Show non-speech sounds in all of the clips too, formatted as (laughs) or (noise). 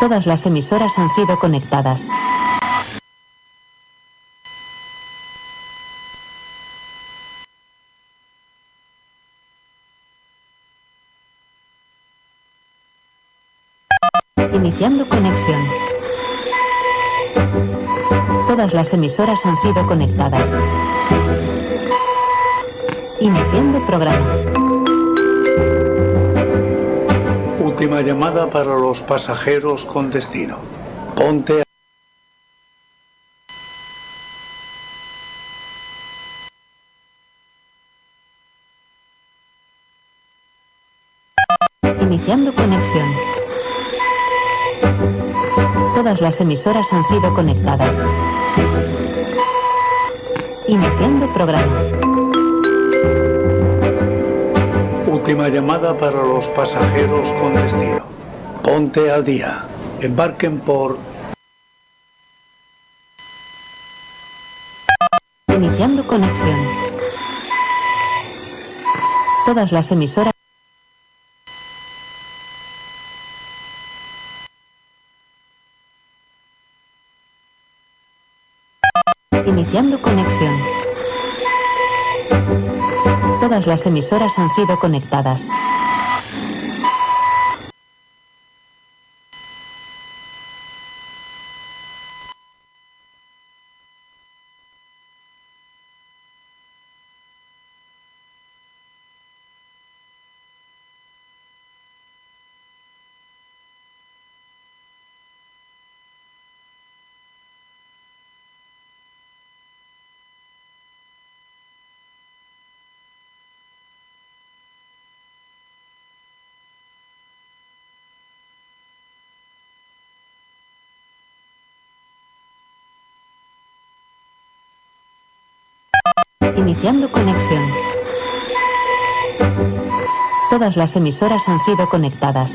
Todas las emisoras han sido conectadas. Iniciando conexión. Todas las emisoras han sido conectadas. Iniciando programa. Última llamada para los pasajeros con destino. Ponte a... Iniciando conexión. Todas las emisoras han sido conectadas. Iniciando programa. Última llamada para los pasajeros con destino. Ponte al día. Embarquen por... Iniciando conexión. Todas las emisoras. Las emisoras han sido conectadas. Iniciando conexión. Todas las emisoras han sido conectadas.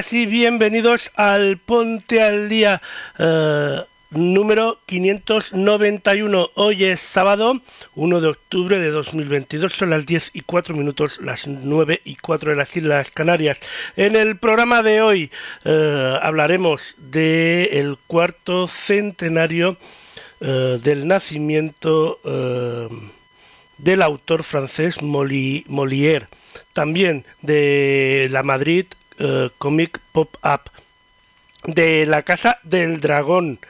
Buenos días y bienvenidos al Ponte al Día eh, número 591. Hoy es sábado 1 de octubre de 2022, son las 10 y 4 minutos, las 9 y 4 de las Islas Canarias. En el programa de hoy eh, hablaremos del cuarto centenario eh, del nacimiento del autor francés Moli- Molière, también de la Madrid eh, Comic Pop-Up, de la Casa del Dragón,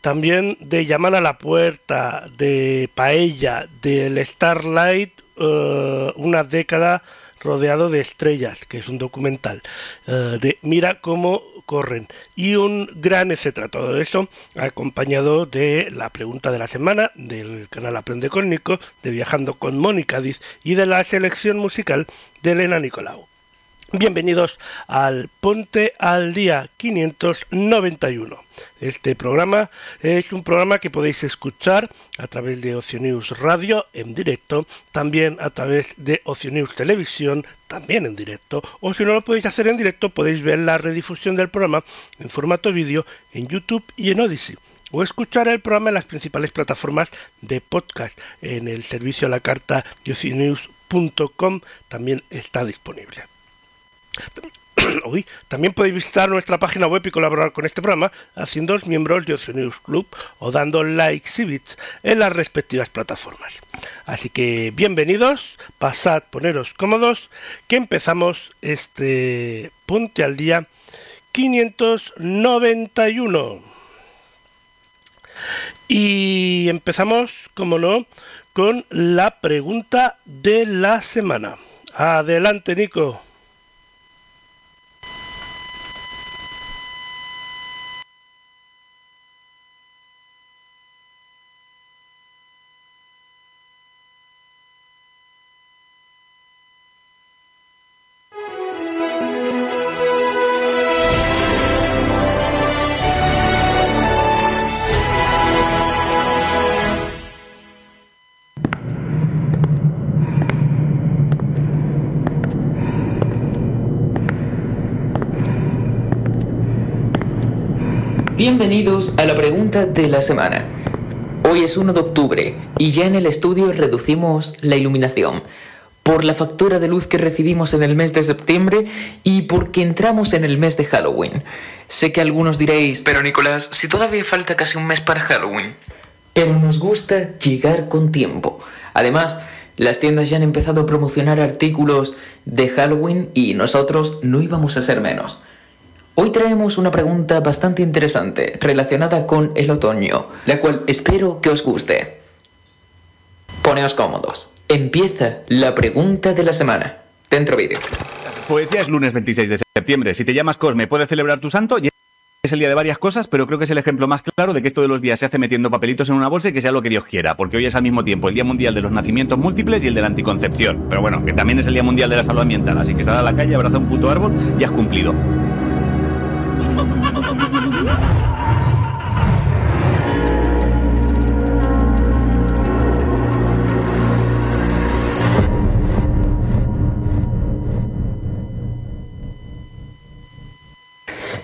también de Llamar a la Puerta, de Paella, del Starlight, eh, una década rodeado de estrellas, que es un documental, eh, de Mira cómo corren y un gran etcétera. Todo eso acompañado de la pregunta de la semana del canal Aprende con Nico, de Viajando con Mónica Diz y de la selección musical de Elena Nicolau. Bienvenidos al Ponte al Día 591. Este programa es un programa que podéis escuchar a través de Ocio News Radio en directo, también a través de Ocio News Televisión, también en directo, o si no lo podéis hacer en directo, podéis ver la redifusión del programa en formato vídeo en YouTube y en Odyssey o escuchar el programa en las principales plataformas de podcast. En el servicio a la carta de también está disponible. (clears throat) también podéis visitar nuestra página web y colaborar con este programa haciendo miembros de Oceanius Club o dando likes y bits en las respectivas plataformas. Así que bienvenidos, pasad, poneros cómodos, que empezamos este Ponte al Día 591. Y empezamos, como no, con la pregunta de la semana. Adelante, Nico. Bienvenidos a la pregunta de la semana. Hoy es 1 de octubre y ya en el estudio reducimos la iluminación por la factura de luz que recibimos en el mes de septiembre y porque entramos en el mes de Halloween. Sé que algunos diréis, pero Nicolás, si todavía falta casi un mes para Halloween. Pero nos gusta llegar con tiempo. Además, las tiendas ya han empezado a promocionar artículos de Halloween y nosotros no íbamos a ser menos. Hoy traemos una pregunta bastante interesante relacionada con el otoño, la cual espero que os guste. Poneos cómodos. Empieza la pregunta de la semana. Dentro vídeo. Pues ya es lunes 26 de septiembre. Si te llamas Cosme, puedes celebrar tu santo. Es el día de varias cosas, pero creo que es el ejemplo más claro de que esto de los días se hace metiendo papelitos en una bolsa y que sea lo que Dios quiera, porque hoy es al mismo tiempo el Día Mundial de los Nacimientos Múltiples y el de la Anticoncepción. Pero bueno, que también es el Día Mundial de la Salud Ambiental, así que sal a la calle, abraza un puto árbol y has cumplido.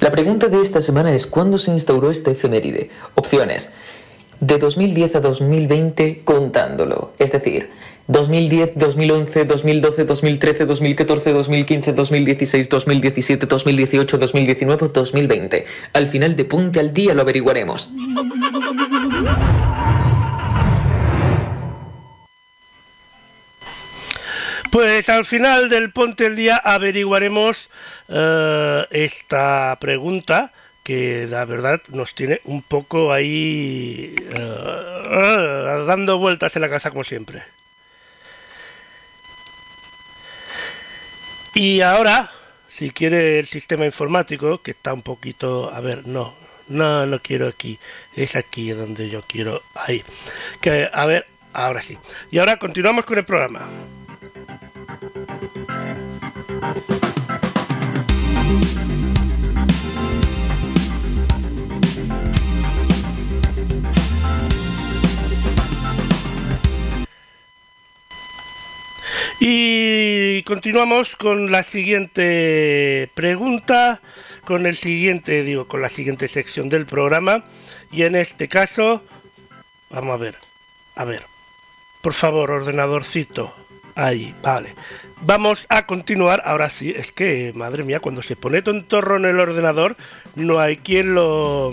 La pregunta de esta semana es ¿cuándo se instauró este efeméride? Opciones. De 2010 a 2020 contándolo. Es decir, 2010, 2011, 2012, 2013, 2014, 2015, 2016, 2017, 2018, 2019, 2020. Al final de Punte al Día lo averiguaremos. Pues al final del Ponte al Día averiguaremos uh, esta pregunta que la verdad nos tiene un poco ahí uh, dando vueltas en la casa como siempre. Y ahora, si quiere el sistema informático, que está un poquito... A ver, no, no, no quiero aquí. Es aquí donde yo quiero... Ahí. Que, a ver, ahora sí. Y ahora continuamos con el programa. Y continuamos con la siguiente pregunta, con el siguiente, digo, con la siguiente sección del programa. Y en este caso, vamos a ver, a ver, por favor, ordenadorcito, ahí, vale. Vamos a continuar, ahora sí, es que, madre mía, cuando se pone tontorro en el ordenador, no hay quien lo,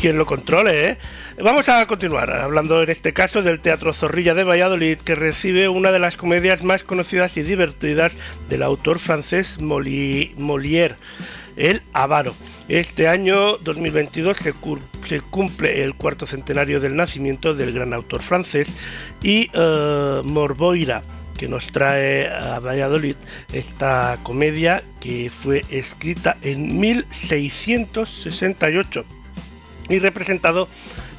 quien lo controle, ¿eh? Vamos a continuar hablando en este caso del Teatro Zorrilla de Valladolid, que recibe una de las comedias más conocidas y divertidas del autor francés Molière, El Avaro. Este año 2022 se, cumple el cuarto centenario del nacimiento del gran autor francés y uh, Morboira que nos trae a Valladolid esta comedia que fue escrita en 1668 y representado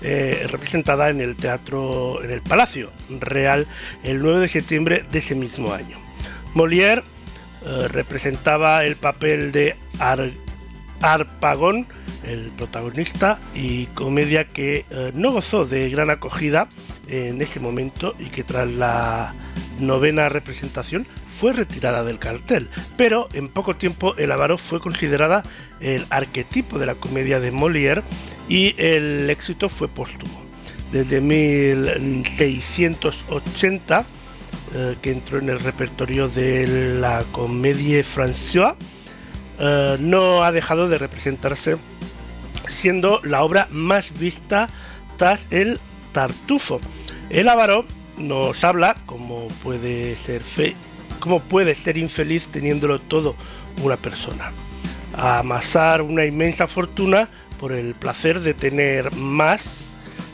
eh, representada en el teatro en el Palacio Real el 9 de septiembre de ese mismo año. Molière eh, representaba el papel de Ar Arpagón, el protagonista, y comedia que eh, no gozó de gran acogida en ese momento y que tras la novena representación fue retirada del cartel, pero en poco tiempo El Avaro fue considerada el arquetipo de la comedia de Molière y el éxito fue póstumo. Desde 1680, eh, que entró en el repertorio de la comédie François, eh, no ha dejado de representarse, siendo la obra más vista tras el Tartufo. El Avaro nos habla cómo puede ser fe, cómo puede ser infeliz teniéndolo todo una persona. amasar una inmensa fortuna por el placer de tener más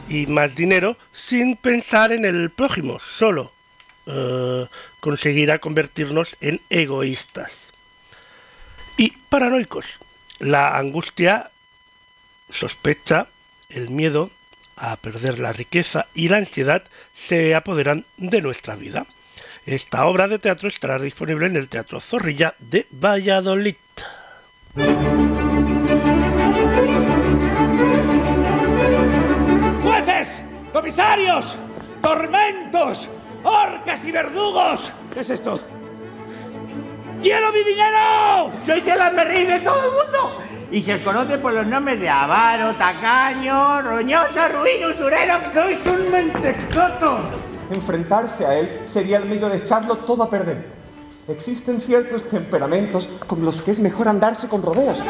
y más dinero sin pensar en el prójimo, solo eh, conseguirá convertirnos en egoístas y paranoicos. La angustia, sospecha, el miedo a perder la riqueza y la ansiedad se apoderan de nuestra vida. Esta obra de teatro estará disponible en el Teatro Zorrilla de Valladolid. ¡Jueces! ¡Comisarios! ¡Tormentos! ¡Orcas y verdugos! ¿Qué es esto? ¡Quiero mi dinero! Sois el amerrí de todo el mundo. Y se os conoce por los nombres de avaro, tacaño, roñoso, ruin, usurero. ¡Sois un mentecato! Enfrentarse a él sería el medio de echarlo todo a perder. Existen ciertos temperamentos con los que es mejor andarse con rodeos.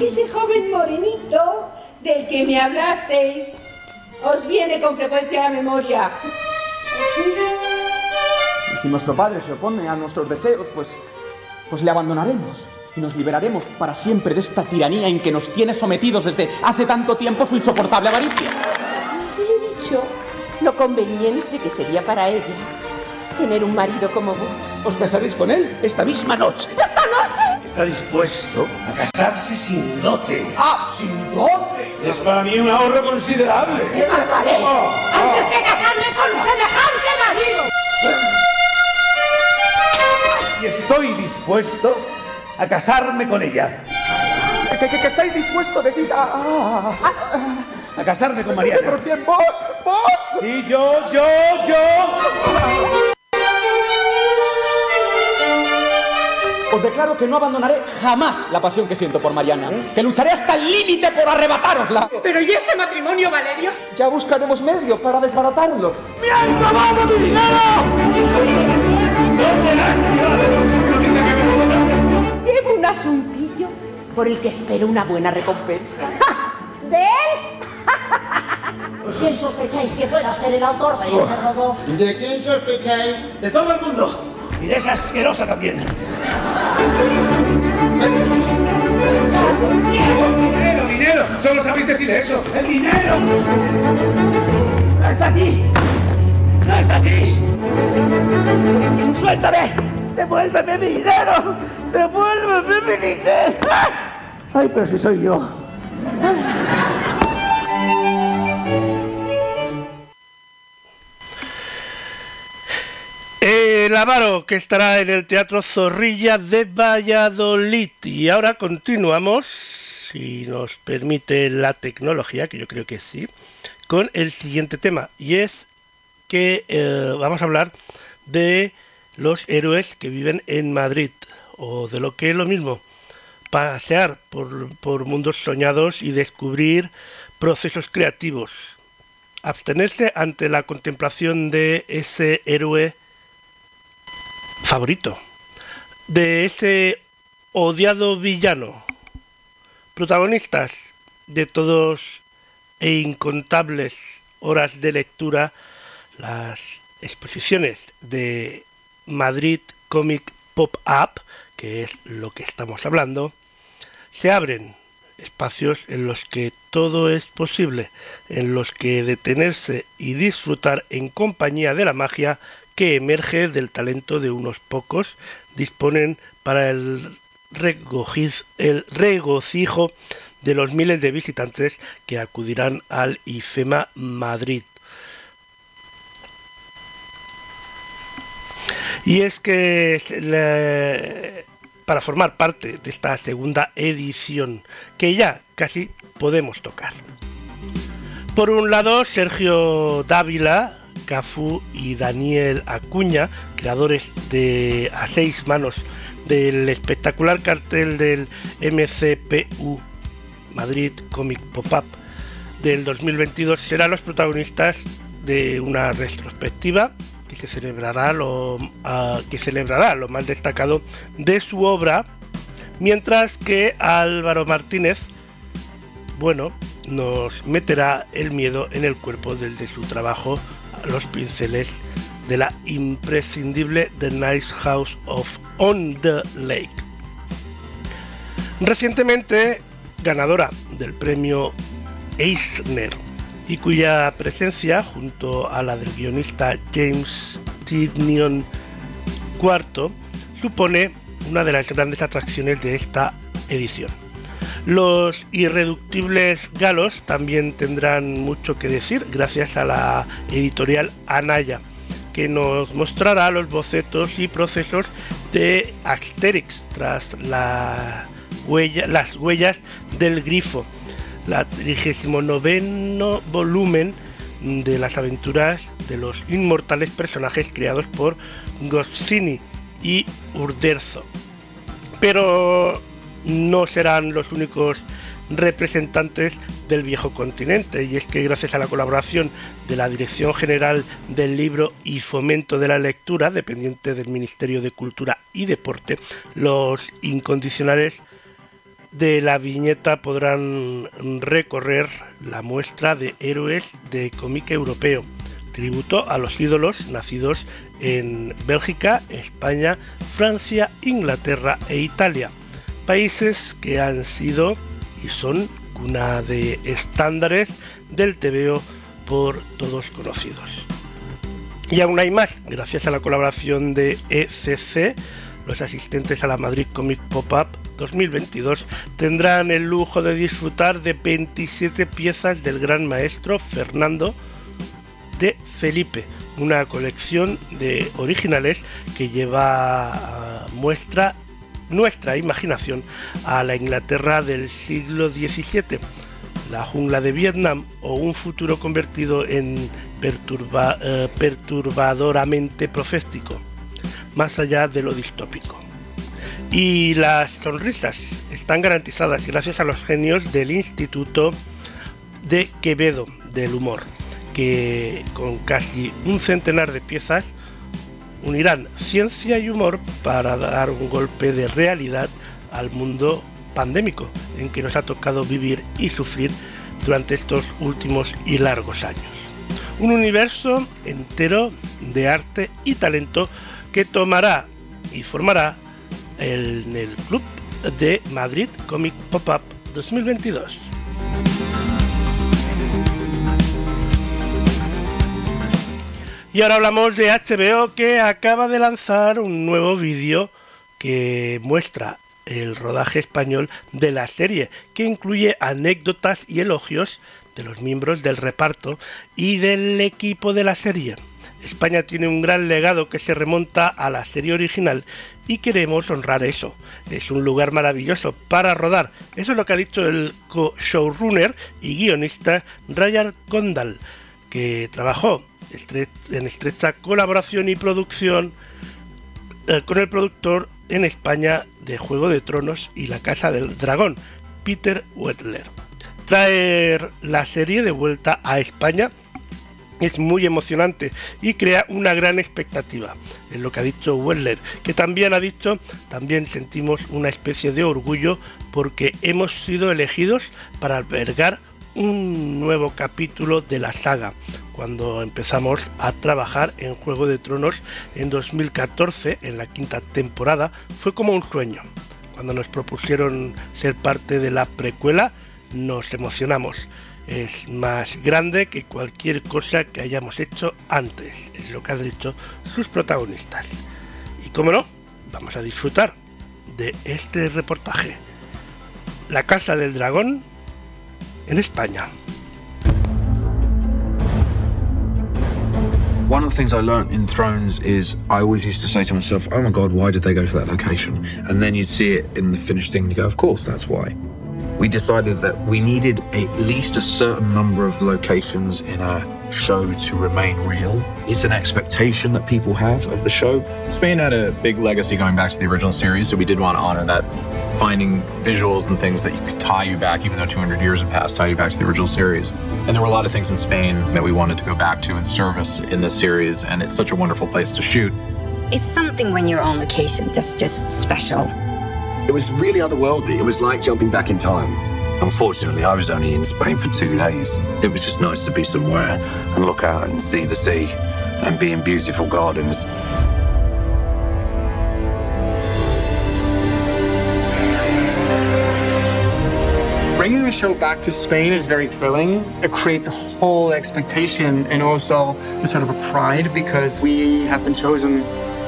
Ese joven morenito del que me hablasteis os viene con frecuencia a la memoria. ¿Sí? Y si nuestro padre se opone a nuestros deseos, pues, pues le abandonaremos y nos liberaremos para siempre de esta tiranía en que nos tiene sometidos desde hace tanto tiempo su insoportable avaricia. Le he dicho lo conveniente que sería para ella tener un marido como vos. ¿Os casaréis con él esta misma noche? ¡Esta noche! ¿Está dispuesto a casarse sin dote? ¡Ah, sin dote! Es para mí un ahorro considerable. ¡Te mataré Oh, antes que casarme con semejante marido! Y estoy dispuesto a casarme con ella. ¿Que, que, que estáis dispuestos, decís, a, a- a- A casarme con ¿Pero Mariana. quién? ¿Vos? ¿Vos? Sí, yo, yo, yo. Os declaro que no abandonaré jamás la pasión que siento por Mariana. Que lucharé hasta el límite por arrebatárosla. ¿Pero y ese matrimonio, Valerio? Ya buscaremos medios para desbaratarlo. ¡Me han robado mi dinero! Llevo un asuntillo por el que espero una buena recompensa. (laughs) ¿De él? (laughs) ¿Quién sospecháis que pueda ser el autor de ese robo? ¿De quién sospecháis? De todo el mundo. Y de esa asquerosa también. ¡Dinero, dinero! Solo sabéis decir eso. ¡El dinero! ¡No está aquí! ¡No está aquí! ¡Suéltame! ¡Devuélveme mi dinero! ¡Devuélveme mi dinero! ¡Ay, pero si soy yo! El Avaro, que estará en el Teatro Zorrilla de Valladolid. Y ahora continuamos, si nos permite la tecnología, que yo creo que sí, con el siguiente tema. Y es que eh, vamos a hablar de los héroes que viven en Madrid, o de lo que es lo mismo, pasear por, por mundos soñados y descubrir procesos creativos. Abstenerse ante la contemplación de ese héroe favorito, de ese odiado villano. Protagonistas de todos e incontables horas de lectura, las exposiciones de Madrid Comic Pop-Up, que es lo que estamos hablando, se abren espacios en los que todo es posible, en los que detenerse y disfrutar en compañía de la magia que emerge del talento de unos pocos disponen para el, el regocijo de los miles de visitantes que acudirán al IFEMA Madrid. Y es que para formar parte de esta segunda edición, que ya casi podemos tocar. Por un lado, Sergio Dávila, Cafu y Daniel Acuña, creadores de A Seis Manos del espectacular cartel del MCPU Madrid Comic Pop-Up del 2022, serán los protagonistas de una retrospectiva que celebrará lo, que celebrará lo más destacado de su obra, mientras que Álvaro Martínez, bueno, nos meterá el miedo en el cuerpo del de su trabajo, los pinceles de la imprescindible The Nice House of On the Lake. Recientemente ganadora del premio Eisner y cuya presencia, junto a la del guionista James Tidnion IV, supone una de las grandes atracciones de esta edición. Los irreductibles galos también tendrán mucho que decir gracias a la editorial Anaya, que nos mostrará los bocetos y procesos de Asterix tras las huellas del grifo la 39 volumen de las aventuras de los inmortales personajes creados por Goscinny y Urderzo. Pero no serán los únicos representantes del viejo continente y es que gracias a la colaboración de la Dirección General del Libro y Fomento de la Lectura, dependiente del Ministerio de Cultura y Deporte, los incondicionales de la viñeta podrán recorrer la muestra de héroes de cómic europeo, tributo a los ídolos nacidos en Bélgica, España, Francia, Inglaterra e Italia, países que han sido y son cuna de estándares del TVO por todos conocidos. Y aún hay más, gracias a la colaboración de ECC, los asistentes a la Madrid Comic Pop-Up 2022 tendrán el lujo de disfrutar de 27 piezas del gran maestro Fernando de Felipe, una colección de originales que lleva a muestra nuestra imaginación a la Inglaterra del siglo XVII, la jungla de Vietnam o un futuro convertido en eh, perturbadoramente profético más allá de lo distópico. Y las sonrisas están garantizadas gracias a los genios del Instituto de Quevedo del Humor, que con casi un centenar de piezas unirán ciencia y humor para dar un golpe de realidad al mundo pandémico en que nos ha tocado vivir y sufrir durante estos últimos y largos años. Un universo entero de arte y talento que tomará y formará en el Club de Madrid Comic Pop-Up 2022. Y ahora hablamos de HBO que acaba de lanzar un nuevo vídeo que muestra el rodaje español de la serie, que incluye anécdotas y elogios de los miembros del reparto y del equipo de la serie. España tiene un gran legado que se remonta a la serie original y queremos honrar eso. Es un lugar maravilloso para rodar. Eso es lo que ha dicho el showrunner y guionista Ryan Condal, que trabajó en estrecha colaboración y producción eh, con el productor en España de Juego de Tronos y La Casa del Dragón, Peter Wetler. Traer la serie de vuelta a España es muy emocionante y crea una gran expectativa. Es lo que ha dicho Weller, que también ha dicho, también sentimos una especie de orgullo porque hemos sido elegidos para albergar un nuevo capítulo de la saga. Cuando empezamos a trabajar en Juego de Tronos en 2014, en la quinta temporada, fue como un sueño. Cuando nos propusieron ser parte de la precuela, nos emocionamos. Es más grande que cualquier cosa que hayamos hecho antes, es lo que han dicho sus protagonistas. Y como no, vamos a disfrutar de este reportaje. La Casa del Dragón en España. One of the things I learnt in Thrones is I always used to say to myself, oh my god, why did they go to that location? And then you'd see it in the finished thing and you go, of course, that's why. We decided that we needed at least a certain number of locations in our show to remain real. It's an expectation that people have of the show. Spain had a big legacy going back to the original series, so we did want to honor that. Finding visuals and things that you could tie you back, even though 200 years have passed, tie you back to the original series. And there were a lot of things in Spain that we wanted to go back to and service in this series, and it's such a wonderful place to shoot. It's something when you're on location that's just special. It was really otherworldly. It was like jumping back in time. Unfortunately, I was only in Spain for two days. It was just nice to be somewhere and look out and see the sea and be in beautiful gardens. Bringing a show back to Spain is very thrilling. It creates a whole expectation and also a sort of a pride because we have been chosen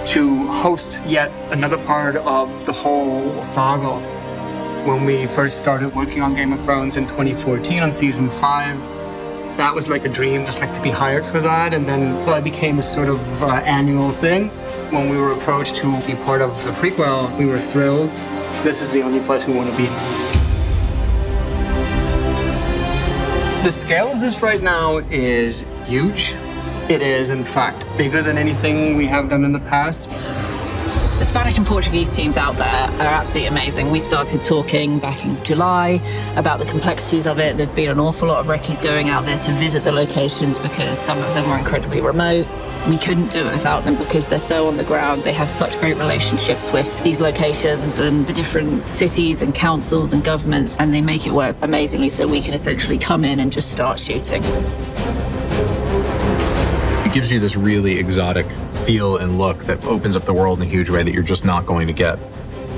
to host yet another part of the whole saga. When we first started working on Game of Thrones in 2014 on season five, that was like a dream, just like to be hired for that. And then well, it became a sort of uh, annual thing. When we were approached to be part of the prequel, we were thrilled. This is the only place we want to be. The scale of this right now is huge. It is, in fact, bigger than anything we have done in the past. The Spanish and Portuguese teams out there are absolutely amazing. We started talking back in July about the complexities of it. There've been an awful lot of recce's going out there to visit the locations because some of them were incredibly remote. We couldn't do it without them because they're so on the ground. They have such great relationships with these locations and the different cities and councils and governments, and they make it work amazingly so we can essentially come in and just start shooting. Gives you this really exotic feel and look that opens up the world in a huge way that you're just not going to get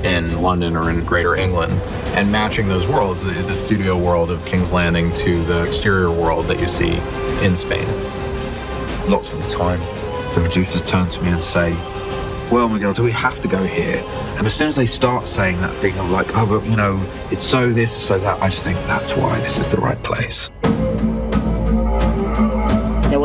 in London or in Greater England. And matching those worlds, the, the studio world of King's Landing to the exterior world that you see in Spain. Lots of the time, the producers turn to me and say, well, Miguel, do we have to go here? And as soon as they start saying that thing of like, oh, but you know, it's so this, so that, I just think that's why this is the right place.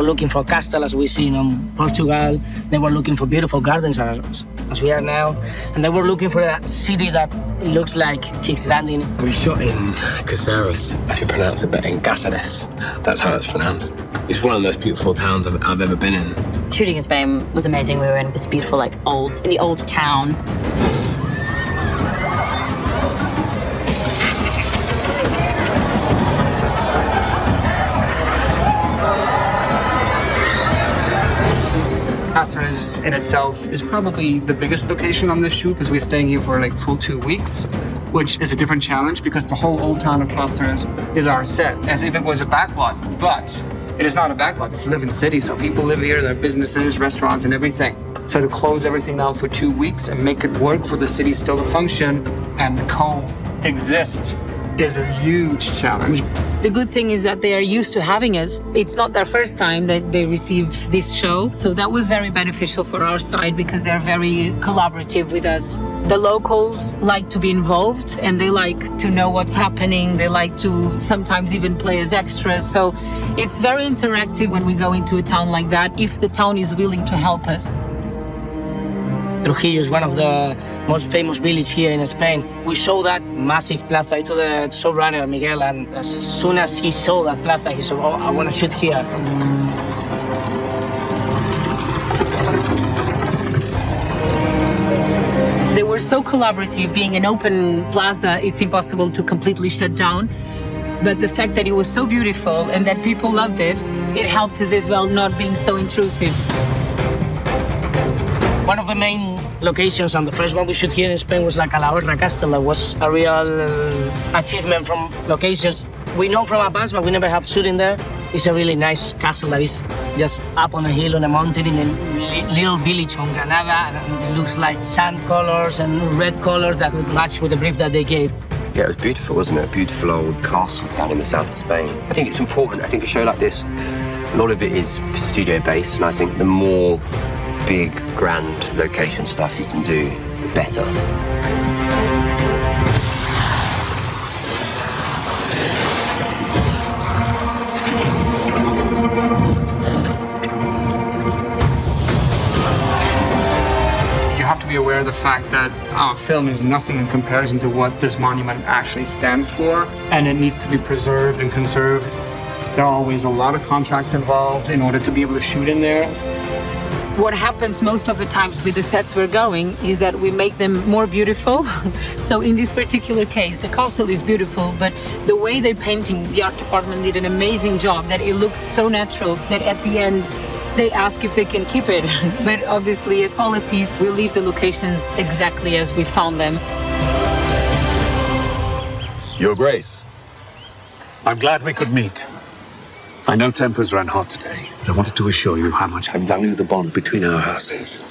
They were looking for castle as we've seen in um, Portugal. They were looking for beautiful gardens as, as we are now. And they were looking for a city that looks like King's Landing. We shot in Caceres. I should pronounce it, but in Cáceres. That's how it's pronounced. It's one of the most beautiful towns I've, I've ever been in. Shooting in Spain was amazing. We were in this beautiful, like, old, in the old town. In itself is probably the biggest location on this shoot because we're staying here for like full two weeks, which is a different challenge because the whole old town of Cáceres is our set, as if it was a backlot. But it is not a backlot, it's a living city, so people live here, there are businesses, restaurants, and everything. So to close everything down for two weeks and make it work for the city still to function and coexist is a huge challenge. The good thing is that they are used to having us. It's not their first time that they receive this show. So that was very beneficial for our side because they're very collaborative with us. The locals like to be involved and they like to know what's happening. They like to sometimes even play as extras. So it's very interactive when we go into a town like that if the town is willing to help us. Trujillo is one of the most famous village here in Spain. We showed that massive plaza to the showrunner, Miguel, and as soon as he saw that plaza, he said, oh, I want to shoot here. They were so collaborative. Being an open plaza, it's impossible to completely shut down. But the fact that it was so beautiful and that people loved it, it helped us as well not being so intrusive. One of the main locations and the first one we shot here in Spain was La Calahorra Castle. That was a real achievement from locations. We know from advance, but we never have shooting there. It's a really nice castle that is just up on a hill on a mountain in a li- little village on Granada. And it looks like sand colors and red colors that would match with the brief that they gave. Yeah, it was beautiful, wasn't it? A beautiful old castle down in the south of Spain. I think it's important. I think a show like this, a lot of it is studio based, and I think the more big, grand location stuff you can do, the better. You have to be aware of the fact that our film is nothing in comparison to what this monument actually stands for, and it needs to be preserved and conserved. There are always a lot of contracts involved in order to be able to shoot in there. What happens most of the times with the sets we're going is that we make them more beautiful. (laughs) so in this particular case, the castle is beautiful, but the way they're painting, the art department did an amazing job that it looked so natural that at the end they ask if they can keep it. (laughs) but obviously, as policies, we leave the locations exactly as we found them. Your Grace. I'm glad we could meet. I know tempers ran hot today, but I wanted to assure you how much I value the bond between our houses.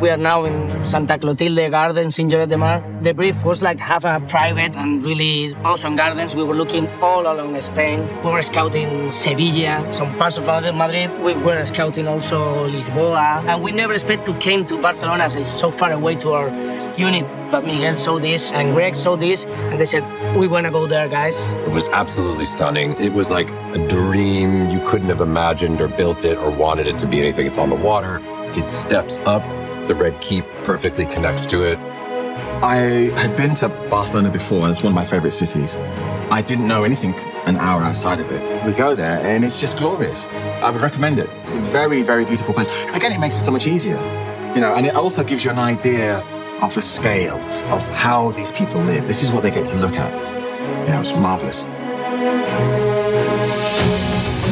We are now in Santa Clotilde Gardens in Lloret de Mar. The brief was like have a private and really awesome gardens. We were looking all along Spain. We were scouting Sevilla, some parts of Madrid. We were scouting also Lisboa. And we never expect to came to Barcelona as it's so far away to our unit. But Miguel saw this and Greg saw this and they said, we want to go there, guys. It was absolutely stunning. It was like a dream. You couldn't have imagined or built it or wanted it to be anything. It's on the water. It steps up. The Red Keep perfectly connects to it. I had been to Barcelona before, and it's one of my favorite cities. I didn't know anything an hour outside of it. We go there, and it's just glorious. I would recommend it. It's a very, very beautiful place. Again, it makes it so much easier, you know, and it also gives you an idea of the scale of how these people live. This is what they get to look at. Yeah, it was marvelous.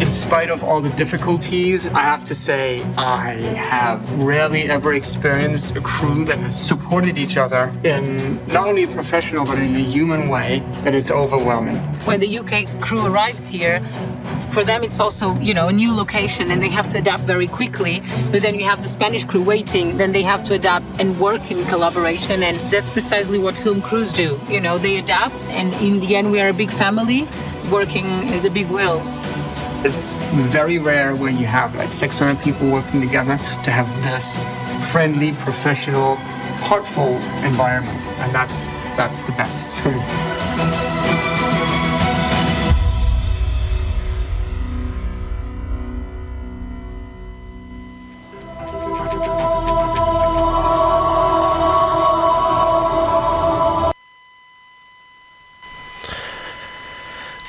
In spite of all the difficulties, I have to say I have rarely ever experienced a crew that has supported each other in not only a professional but in a human way that is overwhelming. When the UK crew arrives here, for them it's also you know a new location and they have to adapt very quickly. But then you have the spanish crew waiting then they have to adapt and work in collaboration and that's precisely what film crews do. You know they adapt and in the end we are a big family. Working as a big will. It's very rare when you have like 600 people working together to have this friendly, professional, heartful environment, and that's that's the best. (laughs)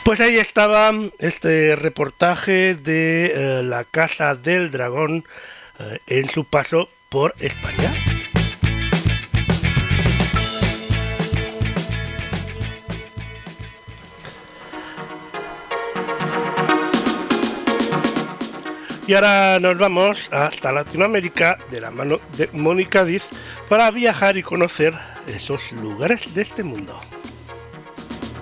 Pues ahí estaba este reportaje de eh, la Casa del Dragón eh, en su paso por España. Y ahora nos vamos hasta Latinoamérica de la mano de Mónica Diz para viajar y conocer esos lugares de este mundo.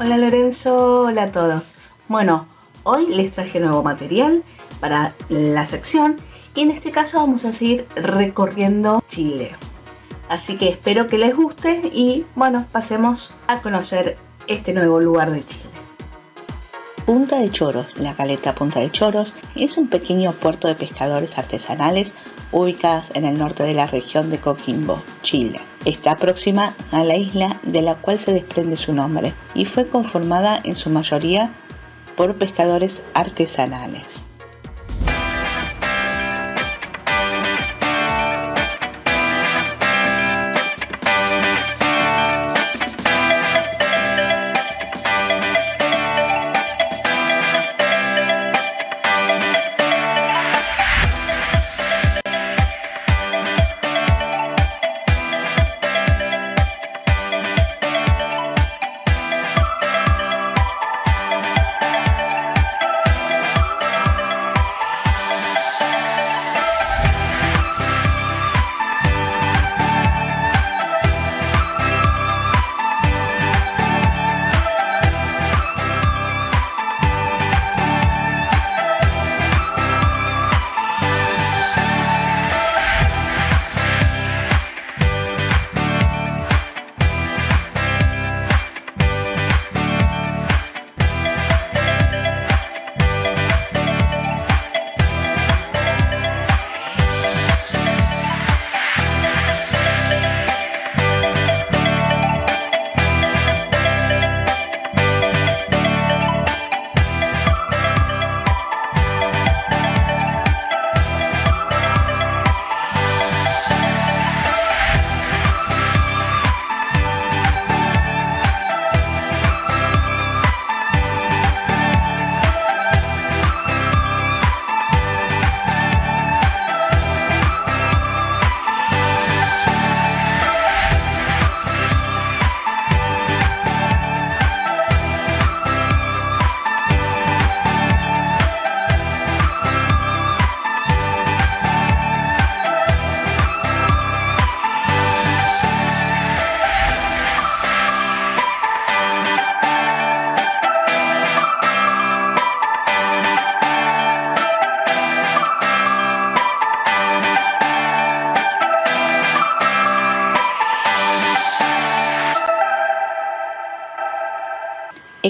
Hola Lorenzo, hola a todos. Bueno, hoy les traje nuevo material para la sección y en este caso vamos a seguir recorriendo Chile. Así que espero que les guste y bueno, pasemos a conocer este nuevo lugar de Chile. Punta de Choros, la caleta Punta de Choros, es un pequeño puerto de pescadores artesanales ubicadas en el norte de la región de Coquimbo, Chile. Está próxima a la isla de la cual se desprende su nombre y fue conformada en su mayoría por pescadores artesanales.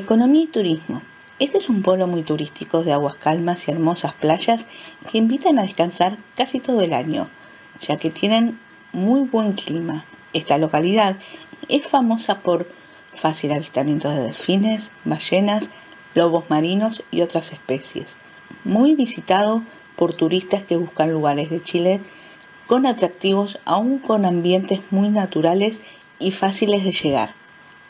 Economía y turismo. Este es un pueblo muy turístico de aguas calmas y hermosas playas que invitan a descansar casi todo el año, ya que tienen muy buen clima. Esta localidad es famosa por fácil avistamiento de delfines, ballenas, lobos marinos y otras especies. Muy visitado por turistas que buscan lugares de Chile con atractivos aún con ambientes muy naturales y fáciles de llegar.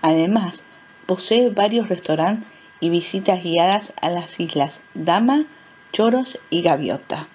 Además, posee varios restaurantes y visitas guiadas a las islas Dama, Choros y Gaviota.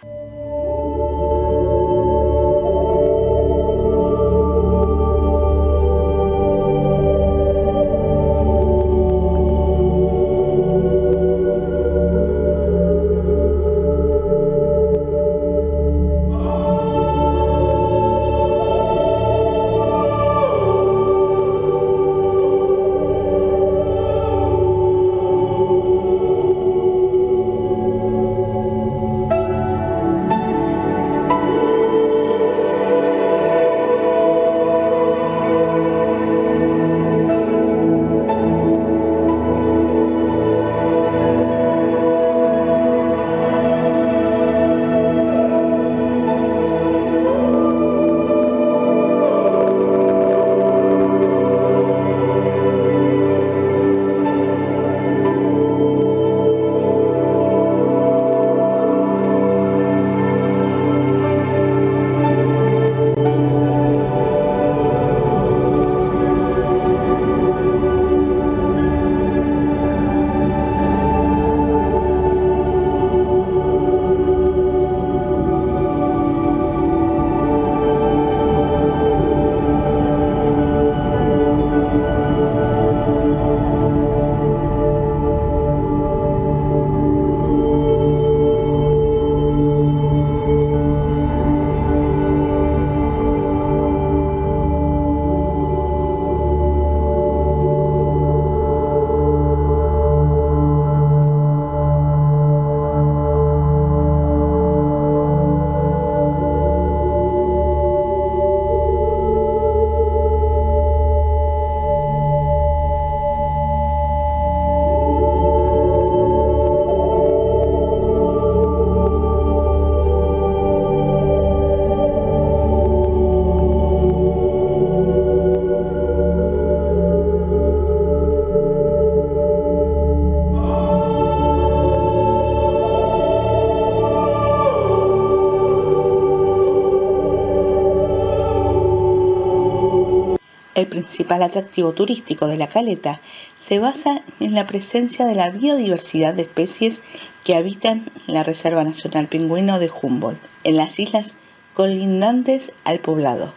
Atractivo turístico de la caleta se basa en la presencia de la biodiversidad de especies que habitan la Reserva Nacional Pingüino de Humboldt, en las islas colindantes al poblado,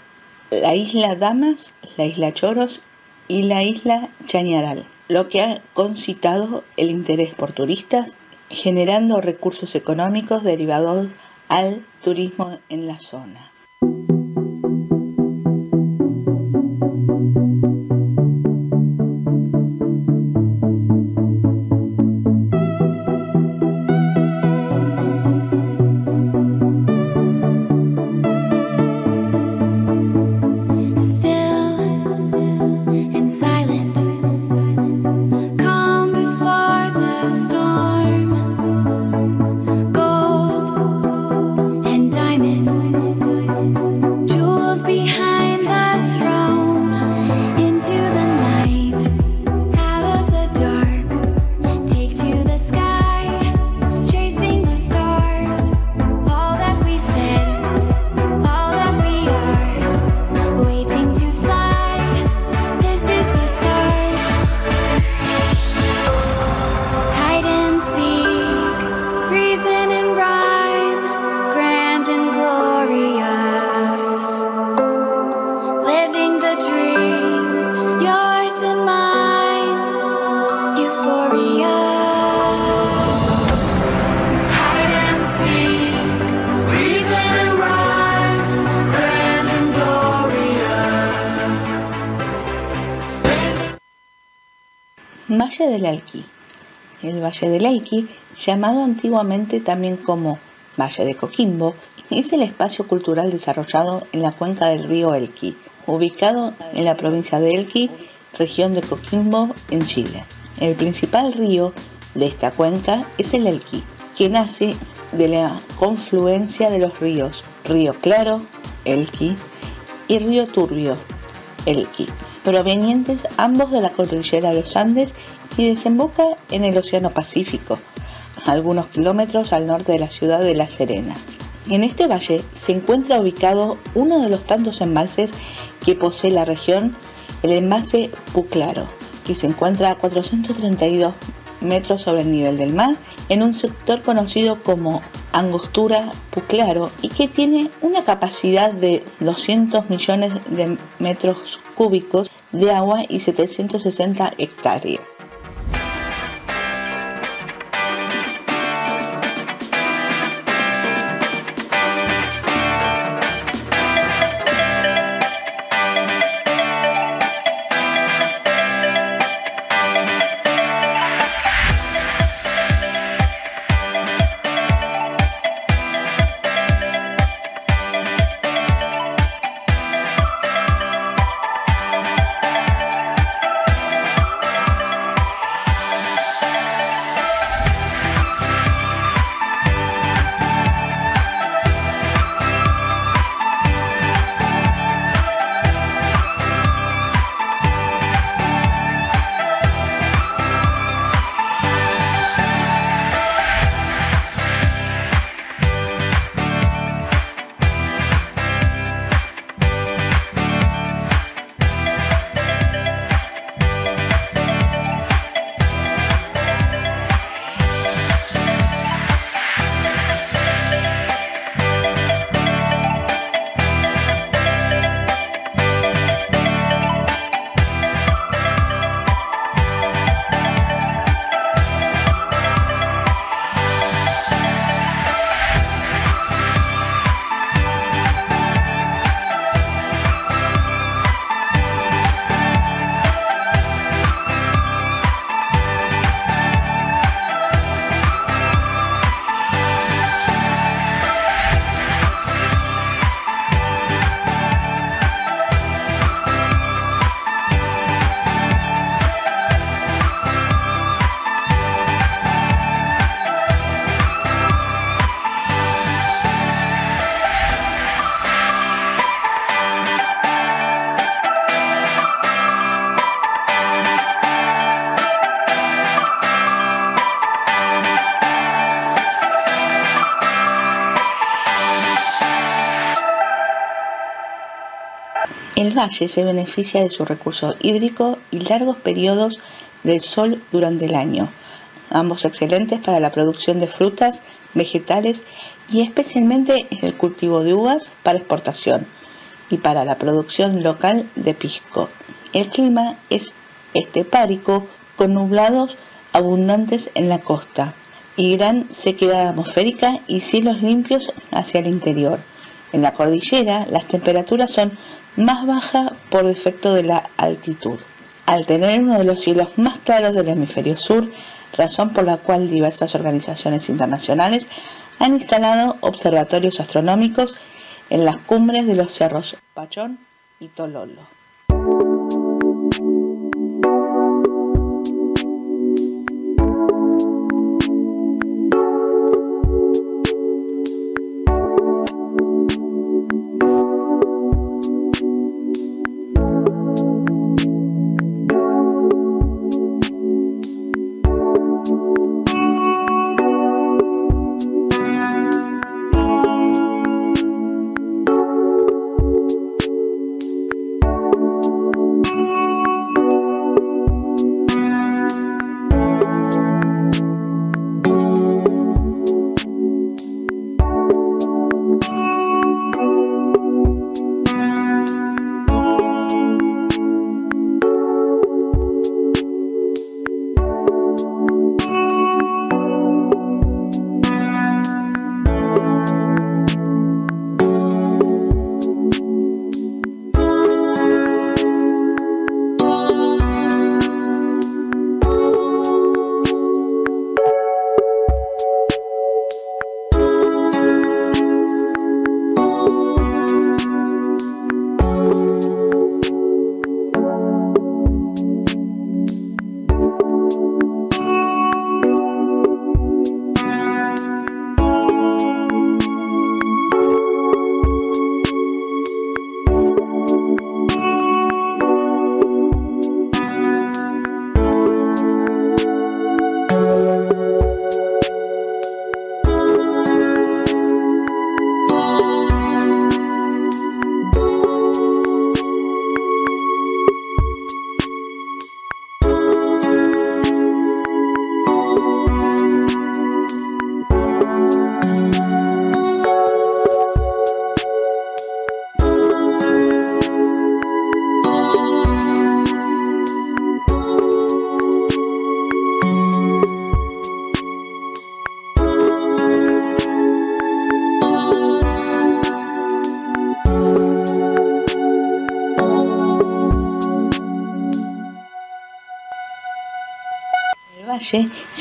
la isla Damas, la isla Choros y la isla Chañaral, lo que ha concitado el interés por turistas, generando recursos económicos derivados al turismo en la zona. Valle del Elqui, llamado antiguamente también como Valle de Coquimbo, es el espacio cultural desarrollado en la cuenca del río Elqui, ubicado en la provincia de Elqui, región de Coquimbo, en Chile. El principal río de esta cuenca es el Elqui, que nace de la confluencia de los ríos Río Claro, Elqui, y Río Turbio, Elqui, provenientes ambos de la cordillera de los Andes y desemboca en el Océano Pacífico, algunos kilómetros al norte de la ciudad de La Serena. En este valle se encuentra ubicado uno de los tantos embalses que posee la región, el embalse Puclaro, que se encuentra a 432 metros sobre el nivel del mar en un sector conocido como Angostura Puclaro y que tiene una capacidad de 200 millones de metros cúbicos de agua y 760 hectáreas. Valle se beneficia de su recurso hídrico y largos periodos del sol durante el año, ambos excelentes para la producción de frutas, vegetales y especialmente el cultivo de uvas para exportación y para la producción local de pisco. El clima es estepárico con nublados abundantes en la costa y gran sequedad atmosférica y cielos limpios hacia el interior. En la cordillera las temperaturas son más baja por defecto de la altitud. Al tener uno de los cielos más claros del hemisferio sur, razón por la cual diversas organizaciones internacionales han instalado observatorios astronómicos en las cumbres de los cerros Pachón y Tololo.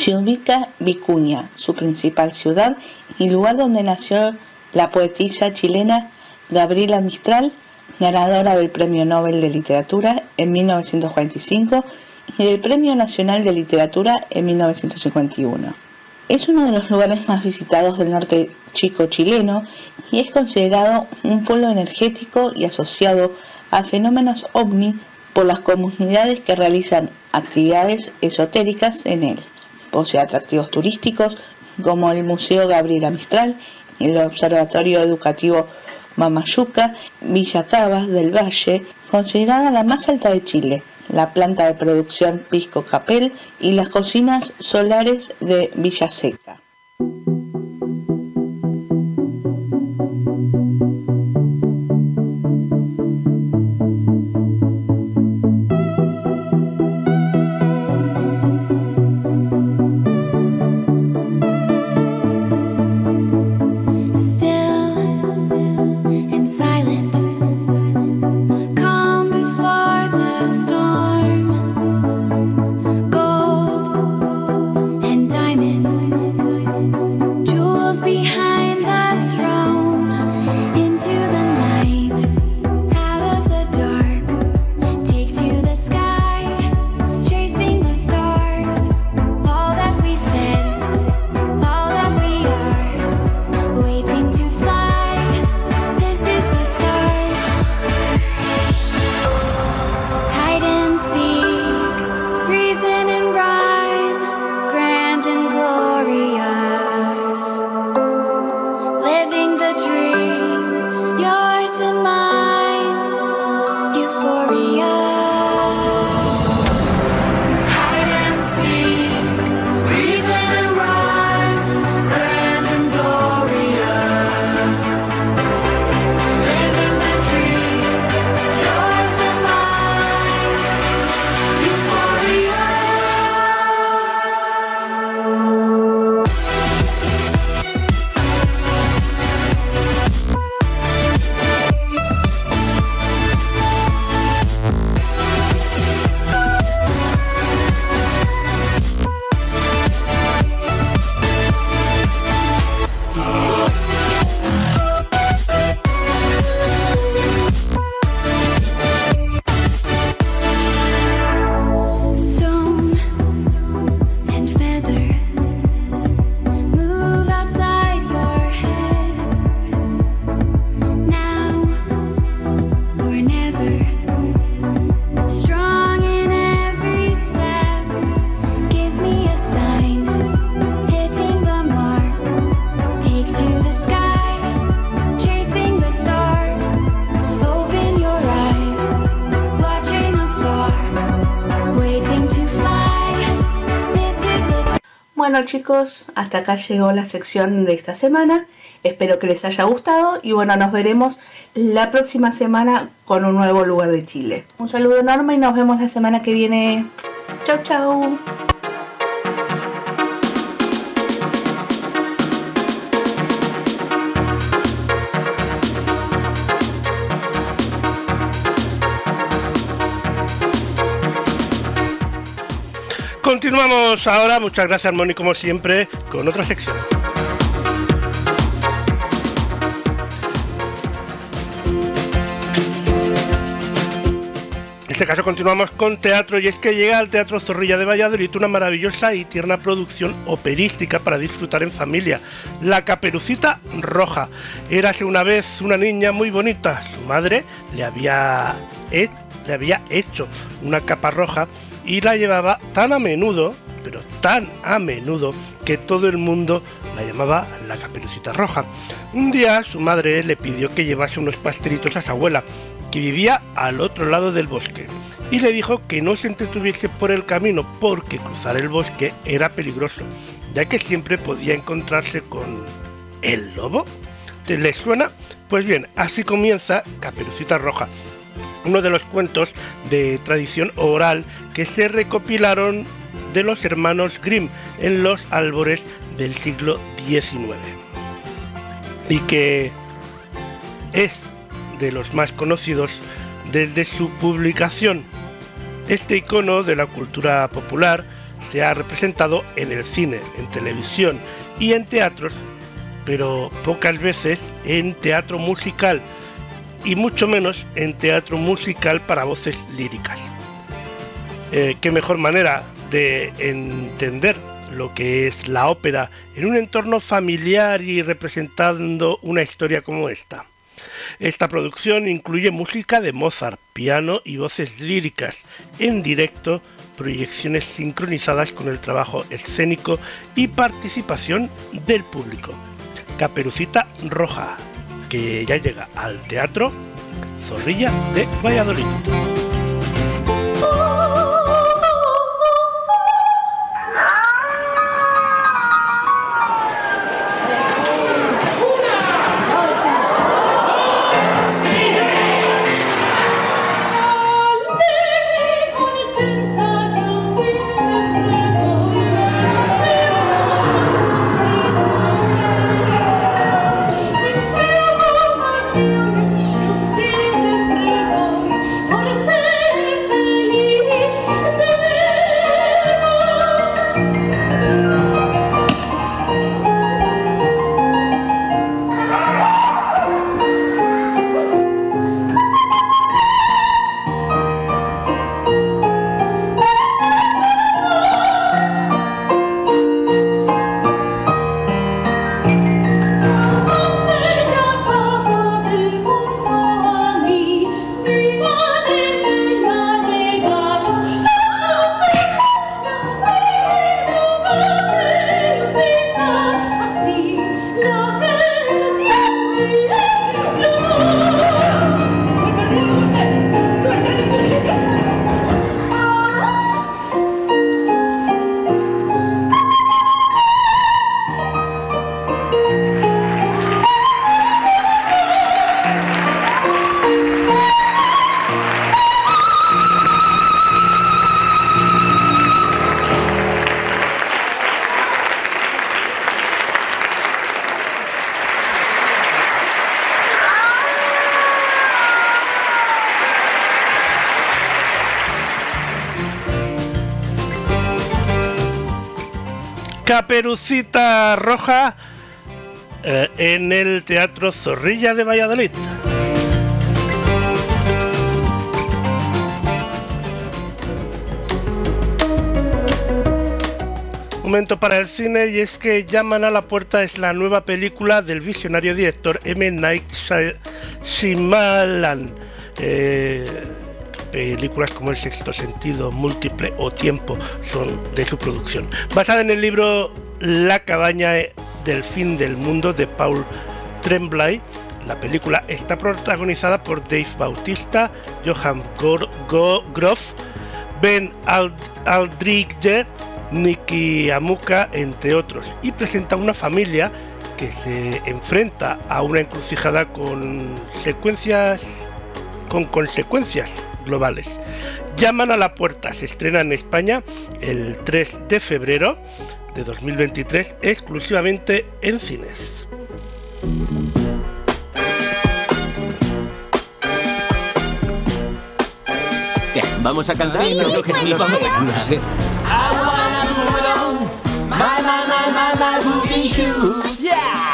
Se ubica Vicuña, su principal ciudad y lugar donde nació la poetisa chilena Gabriela Mistral, ganadora del Premio Nobel de Literatura en 1945 y del Premio Nacional de Literatura en 1951. Es uno de los lugares más visitados del norte chico chileno y es considerado un polo energético y asociado a fenómenos ovni por las comunidades que realizan actividades esotéricas en él. Posee atractivos turísticos como el Museo Gabriela Mistral, el Observatorio Educativo Mamayuca, Villa Cabas del Valle, considerada la más alta de Chile, la planta de producción Pisco Capel y las cocinas solares de Villa Seca. Chicos, hasta acá llegó la sección de esta semana. Espero que les haya gustado y bueno, nos veremos la próxima semana con un nuevo lugar de Chile. Un saludo enorme y nos vemos la semana que viene. Chau chau. Continuamos ahora, muchas gracias Moni como siempre, con otra sección. En este caso continuamos con teatro y es que llega al Teatro Zorrilla de Valladolid una maravillosa y tierna producción operística para disfrutar en familia, La Caperucita Roja. Érase una vez una niña muy bonita, su madre le había, le había hecho una capa roja y la llevaba tan a menudo, pero tan a menudo, que todo el mundo la llamaba la caperucita roja. Un día su madre le pidió que llevase unos pastelitos a su abuela, que vivía al otro lado del bosque, y le dijo que no se entretuviese por el camino porque cruzar el bosque era peligroso, ya que siempre podía encontrarse con el lobo. ¿Te le suena? Pues bien, así comienza Caperucita Roja, uno de los cuentos de tradición oral que se recopilaron de los hermanos Grimm en los albores del siglo XIX y que es de los más conocidos desde su publicación. Este icono de la cultura popular se ha representado en el cine, en televisión y en teatros, pero pocas veces en teatro musical y mucho menos en teatro musical para voces líricas. Eh, ¿Qué mejor manera de entender lo que es la ópera en un entorno familiar y representando una historia como esta? Esta producción incluye música de Mozart, piano y voces líricas en directo, proyecciones sincronizadas con el trabajo escénico y participación del público. Caperucita Roja, que ya llega al teatro Zorrilla de Valladolid. Caperucita Roja eh, en el Teatro Zorrilla de Valladolid. Momento para el cine y es que Llaman a la puerta es la nueva película del visionario director M. Night Shyamalan. Eh, películas como El Sexto Sentido, Múltiple o Tiempo son de su producción. Basada en el libro La cabaña del fin del mundo de Paul Tremblay, la película está protagonizada por Dave Bautista, Johan Groff, Ben Aldridge, Nicky Amuka, entre otros, y presenta una familia que se enfrenta a una encrucijada con secuencias con consecuencias globales. Llaman a la puerta, se estrena en España el 3 de febrero de 2023 exclusivamente en cines. ¿Vamos a cantar? Sí, creo que sí, vamos a cantar. Sí. My, my, my, my, my booty shoes. Yeah.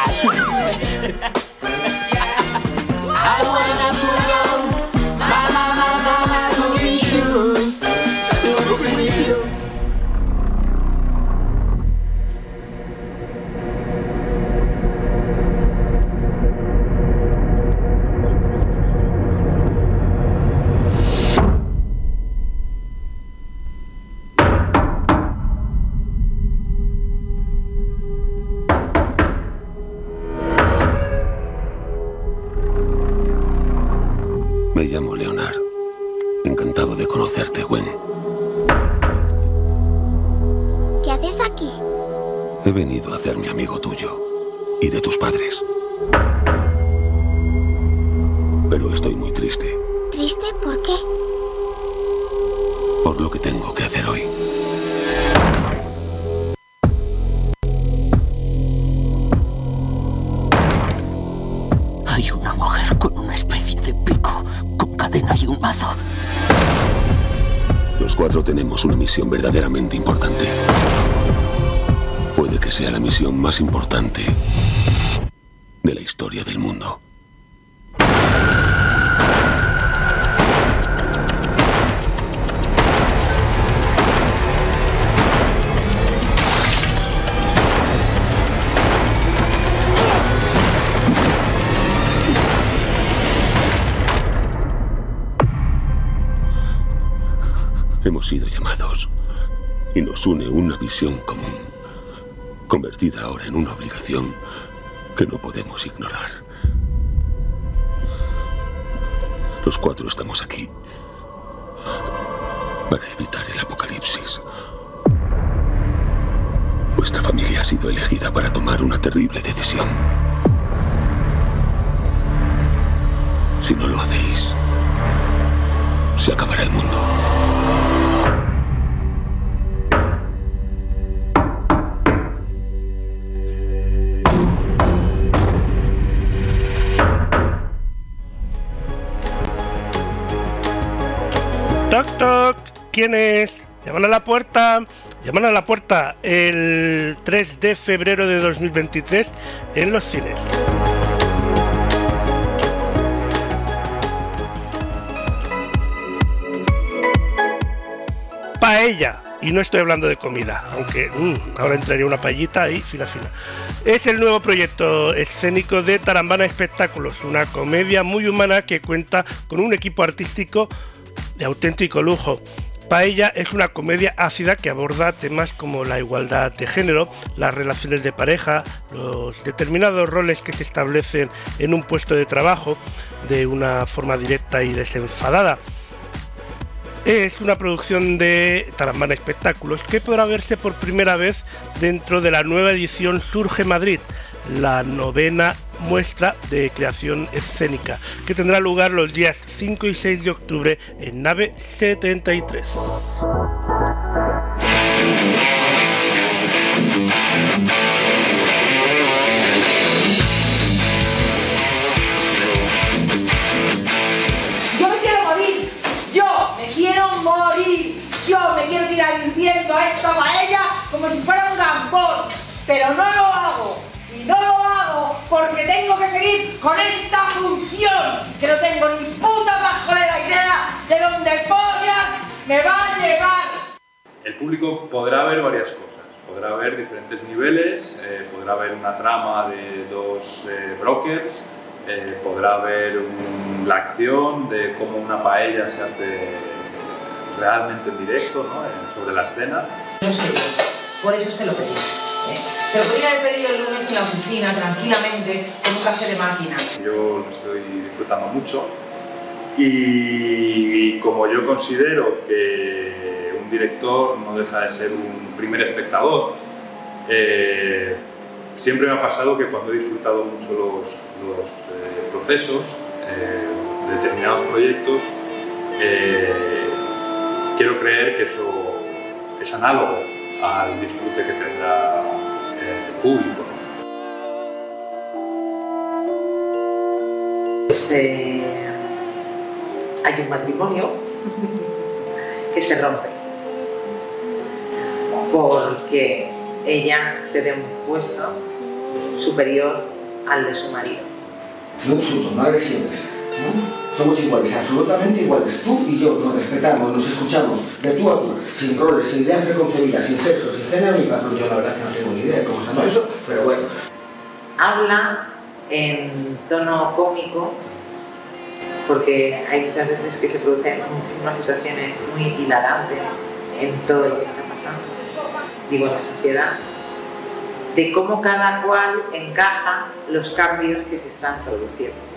Me llamo Leonard. Encantado de conocerte, Gwen. ¿Qué haces aquí? He venido a hacerme amigo tuyo y de tus padres. Pero estoy muy triste ¿Triste? ¿Por qué? por lo que tengo que hacer hoy. Los cuatro tenemos una misión verdaderamente importante. Puede que sea la misión más importante de la historia del mundo. Hemos sido llamados y nos une una visión común, convertida ahora en una obligación que no podemos ignorar. Los cuatro estamos aquí para evitar el apocalipsis. Vuestra familia ha sido elegida para tomar una terrible decisión. Si no lo hacéis, se acabará el mundo. ¿Quién es? Llaman a la puerta, llaman a la puerta el 3 de febrero de 2023 en los cines. Paella, y no estoy hablando de comida, aunque mm, ahora entraría una paellita ahí, fina fina. Es el nuevo proyecto escénico de Tarambana Espectáculos, una comedia muy humana que cuenta con un equipo artístico de auténtico lujo. Paella es una comedia ácida que aborda temas como la igualdad de género, las relaciones de pareja, los determinados roles que se establecen en un puesto de trabajo de una forma directa y desenfadada. Es una producción de Tarambana Espectáculos que podrá verse por primera vez dentro de la nueva edición Surge Madrid, la novena muestra de creación escénica, que tendrá lugar los días 5 y 6 de octubre en nave 73. Yo me quiero morir. Yo me quiero morir. Yo me quiero tirar hirviendo a esta paella como si fuera un gambón. Pero no lo hago. No lo hago porque tengo que seguir con esta función que no tengo ni puta pajolera idea de dónde pollas me va a llevar. El público podrá ver varias cosas. Podrá ver diferentes niveles, eh, podrá ver una trama de dos eh, brokers, eh, podrá ver un- la acción de cómo una paella se hace realmente en directo, ¿no? En- sobre la escena. No sé, por eso se lo pedí. ¿Eh? Lo podría haber pedido el lunes en la oficina, tranquilamente, con un café de máquina. Yo lo estoy disfrutando mucho y como yo considero que un director no deja de ser un primer espectador, eh, siempre me ha pasado que cuando he disfrutado mucho los, eh, procesos eh, de determinados proyectos, eh, quiero creer que eso es análogo al disfrute que tendrá eh, el público. Pues eh, hay un matrimonio que se rompe porque ella tiene un puesto superior al de su marido. No insultos, no agresiones. ¿no? Somos iguales, absolutamente iguales. Tú y yo nos respetamos, nos escuchamos, de tú a tú, sin roles, sin ideas preconcebidas, sin sexo, sin género ni patrón. Yo la verdad que no tengo ni idea de cómo se llama eso, pero bueno. Habla en tono cómico porque hay muchas veces que se producen muchísimas situaciones muy hilarantes en todo lo que está pasando, digo, en la sociedad, de cómo cada cual encaja los cambios que se están produciendo.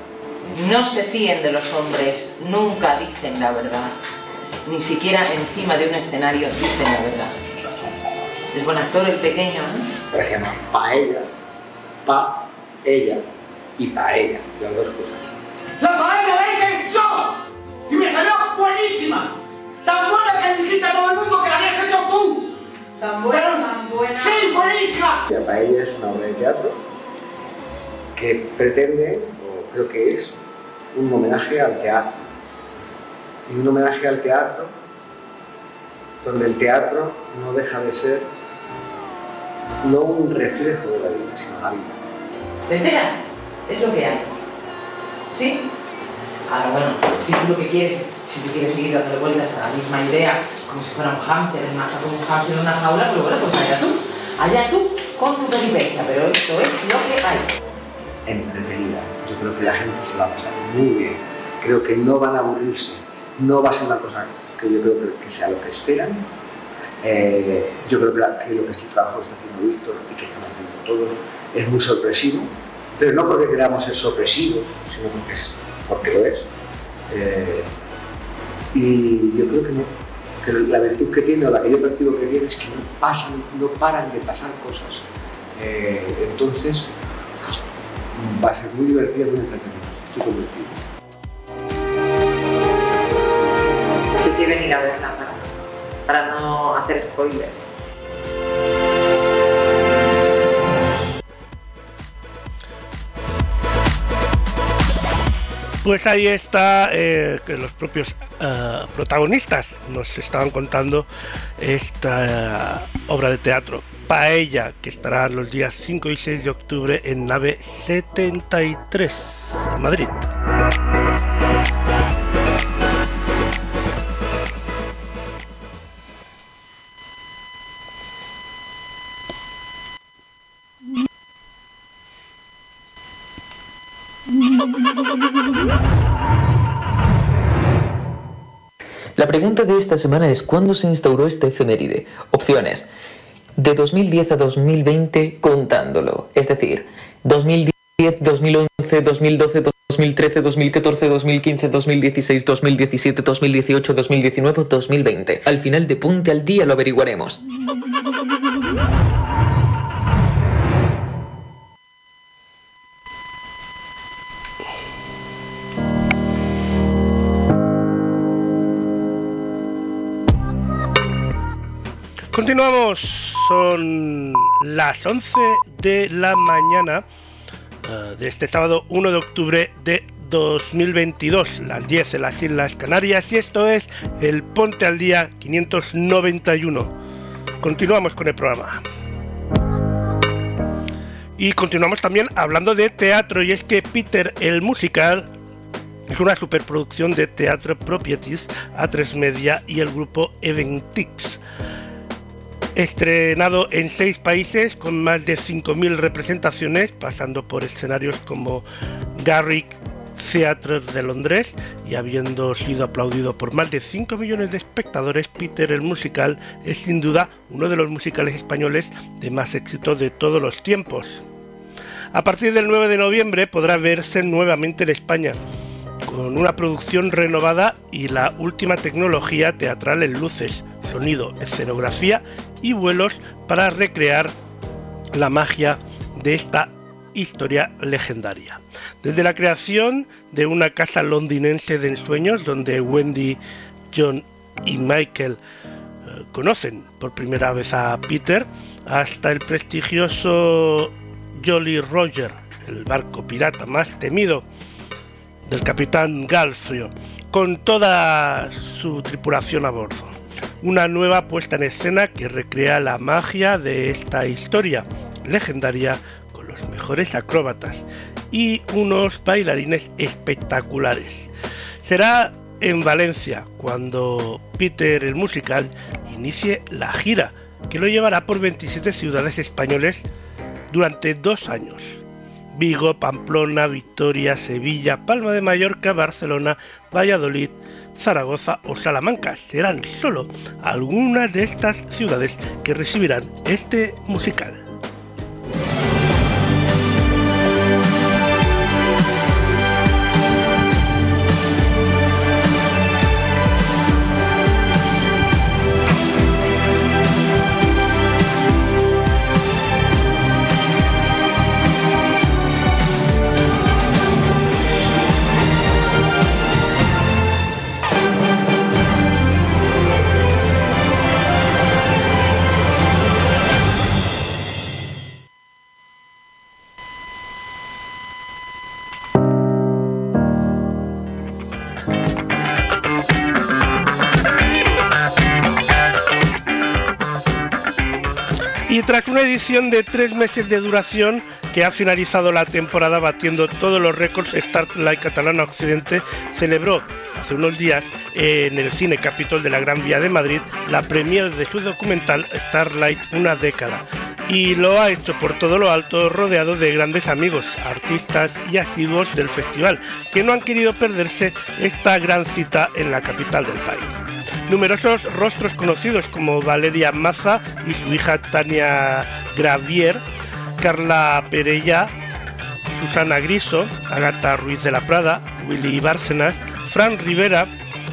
No se fíen de los hombres, nunca dicen la verdad. Ni siquiera encima de un escenario dicen la verdad. Es buen actor el pequeño, ¿no? Pero se llama paella, pa, ella y paella, las dos cosas. ¡La paella la hice yo! ¡Y me salió buenísima! ¡Tan buena que dijiste a todo el mundo que la habías hecho tú! ¡Tan buena, tan buena! ¡Sí, buenísima! La paella es una obra de teatro que pretende, o creo que es, un homenaje al teatro. Y un homenaje al teatro donde el teatro no deja de ser no un reflejo de la vida, sino la vida. ¿Te enteras? Es lo que hay. ¿Sí? Ahora bueno, si tú lo que quieres, si tú quieres seguir dándole vueltas a la misma idea, como si fuera un hámster en una, un hámster en una jaula, pues bueno, pues allá tú, allá tú, con tu peripecia, pero esto es lo que hay. Entretenida. Creo que la gente se va a pasar muy bien. Creo que no van a aburrirse. No va a ser una cosa que yo creo que sea lo que esperan. Eh, yo creo que, lo que este trabajo está haciendo Víctor y que estamos haciendo todos es muy sorpresivo, pero no porque queramos ser sorpresivos, sino porque, es, porque lo es. Eh, y yo creo que, no, la virtud que tiene o la que yo percibo que tiene es que no pasan, no paran de pasar cosas. Eh, entonces va a ser muy divertido, muy entretenido, estoy convencido. Si quieren ir a verla para, para no hacer spoiler. Pues ahí está eh, que los propios uh, protagonistas nos estaban contando esta uh, obra de teatro. Paella, que estará los días 5 y 6 de octubre en nave 73, Madrid. La pregunta de esta semana es ¿cuándo se instauró este efeméride? Opciones. De 2010 a 2020 contándolo, es decir, 2010, 2011, 2012, 2013, 2014, 2015, 2016, 2017, 2018, 2019, 2020. Al final de Punte al Día lo averiguaremos. Continuamos, son las 11 de la mañana uh, de este sábado 1 de octubre de 2022, las 10 en las Islas Canarias y esto es el Ponte al Día 591. Continuamos con el programa. Y continuamos también hablando de teatro y es que Peter el musical es una superproducción de Teatro Properties, A3 Media y el grupo Eventix estrenado en seis países con más de 5.000 representaciones, pasando por escenarios como Garrick Theatre de Londres y habiendo sido aplaudido por más de 5 millones de espectadores, Peter el musical es sin duda uno de los musicales españoles de más éxito de todos los tiempos. A partir del 9 de noviembre podrá verse nuevamente en España, con una producción renovada y la última tecnología teatral en luces, sonido, escenografía y vuelos para recrear la magia de esta historia legendaria. Desde la creación de una casa londinense de ensueños donde Wendy, John y Michael eh, conocen por primera vez a Peter, hasta el prestigioso Jolly Roger, el barco pirata más temido del capitán Galfrio, con toda su tripulación a bordo una nueva puesta en escena que recrea la magia de esta historia legendaria con los mejores acróbatas y unos bailarines espectaculares. Será en Valencia cuando Peter el musical inicie la gira que lo llevará por 27 ciudades españoles durante dos años. Vigo, Pamplona, Victoria, Sevilla, Palma de Mallorca, Barcelona, Valladolid, Zaragoza o Salamanca. Serán solo algunas de estas ciudades que recibirán este musical. Tras una edición de tres meses de duración que ha finalizado la temporada batiendo todos los récords, Starlight Catalana Occidente celebró hace unos días en el Cine Capitol de la Gran Vía de Madrid la premiere de su documental Starlight Una década. Y lo ha hecho por todo lo alto rodeado de grandes amigos, artistas y asiduos del festival, que no han querido perderse esta gran cita en la capital del país. Numerosos rostros conocidos como Valeria Maza y su hija Tania Gravier, Carla Perella, Susana Griso, Agata Ruiz de la Prada, Willy Bárcenas, Fran Rivera,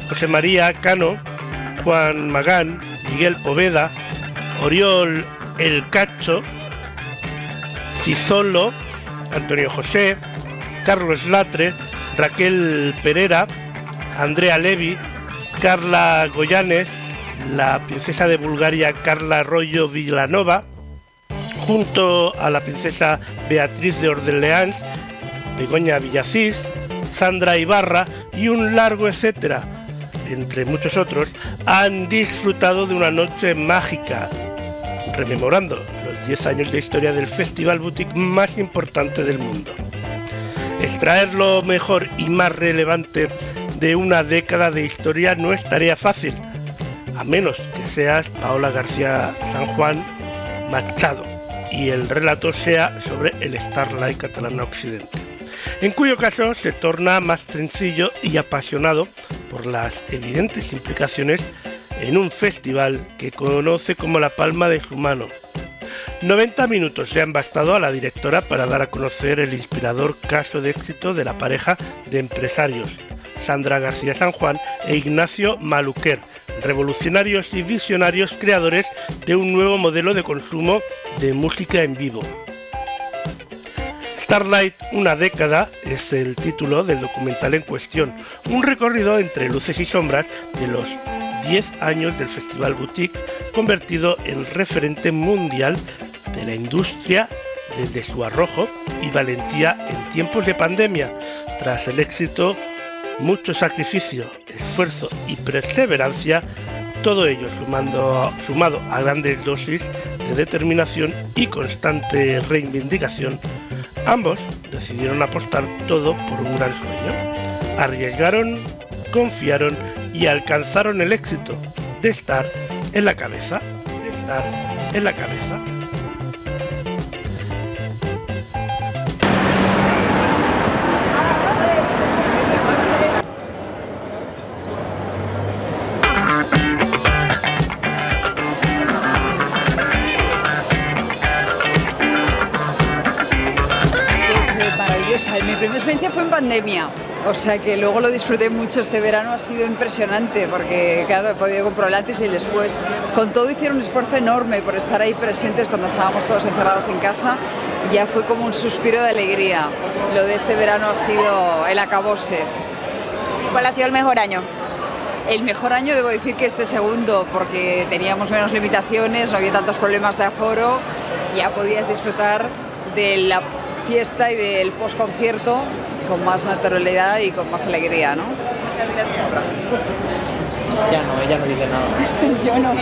José María Cano, Juan Magán, Miguel Poveda, Oriol El Cacho, Cizolo, Antonio José, Carlos Latre, Raquel Pereira, Andrea Levi, Carla Goyanes, la princesa de Bulgaria Carla Arroyo Villanova, junto a la princesa Beatriz de Orleans, Begoña Villacís, Sandra Ibarra y un largo etcétera, entre muchos otros, han disfrutado de una noche mágica, rememorando los 10 años de historia del festival boutique más importante del mundo. Extraer lo mejor y más relevante de una década de historia no es tarea fácil, a menos que seas Paola García San Juan Machado y el relato sea sobre el Starlight catalán occidente, en cuyo caso se torna más sencillo y apasionado por las evidentes implicaciones en un festival que conoce como la palma de su mano. 90 minutos le han bastado a la directora para dar a conocer el inspirador caso de éxito de la pareja de empresarios, Sandra García San Juan e Ignacio Maluquer, revolucionarios y visionarios creadores de un nuevo modelo de consumo de música en vivo. Starlight, una década, es el título del documental en cuestión, un recorrido entre luces y sombras de los 10 años del Festival Boutique, convertido en referente mundial de la industria desde su arrojo y valentía en tiempos de pandemia, tras el éxito, mucho sacrificio, esfuerzo y perseverancia, todo ello sumado a grandes dosis de determinación y constante reivindicación, ambos decidieron apostar todo por un gran sueño. Arriesgaron, confiaron y alcanzaron el éxito de estar en la cabeza, de estar en la cabeza. Primera experiencia fue en pandemia. O sea que luego lo disfruté mucho. Este verano ha sido impresionante porque, claro, he podido comprobar el antes y el después. Con todo hicieron un esfuerzo enorme por estar ahí presentes cuando estábamos todos encerrados en casa y ya fue como un suspiro de alegría. Lo de este verano ha sido el acabose. ¿Y cuál ha sido el mejor año? El mejor año debo decir que este segundo, porque teníamos menos limitaciones, no había tantos problemas de aforo, ya podías disfrutar de la fiesta y del postconcierto con más naturalidad y con más alegría, ¿no? Muchas gracias. Ya no, ella no dice nada. (laughs) Yo no.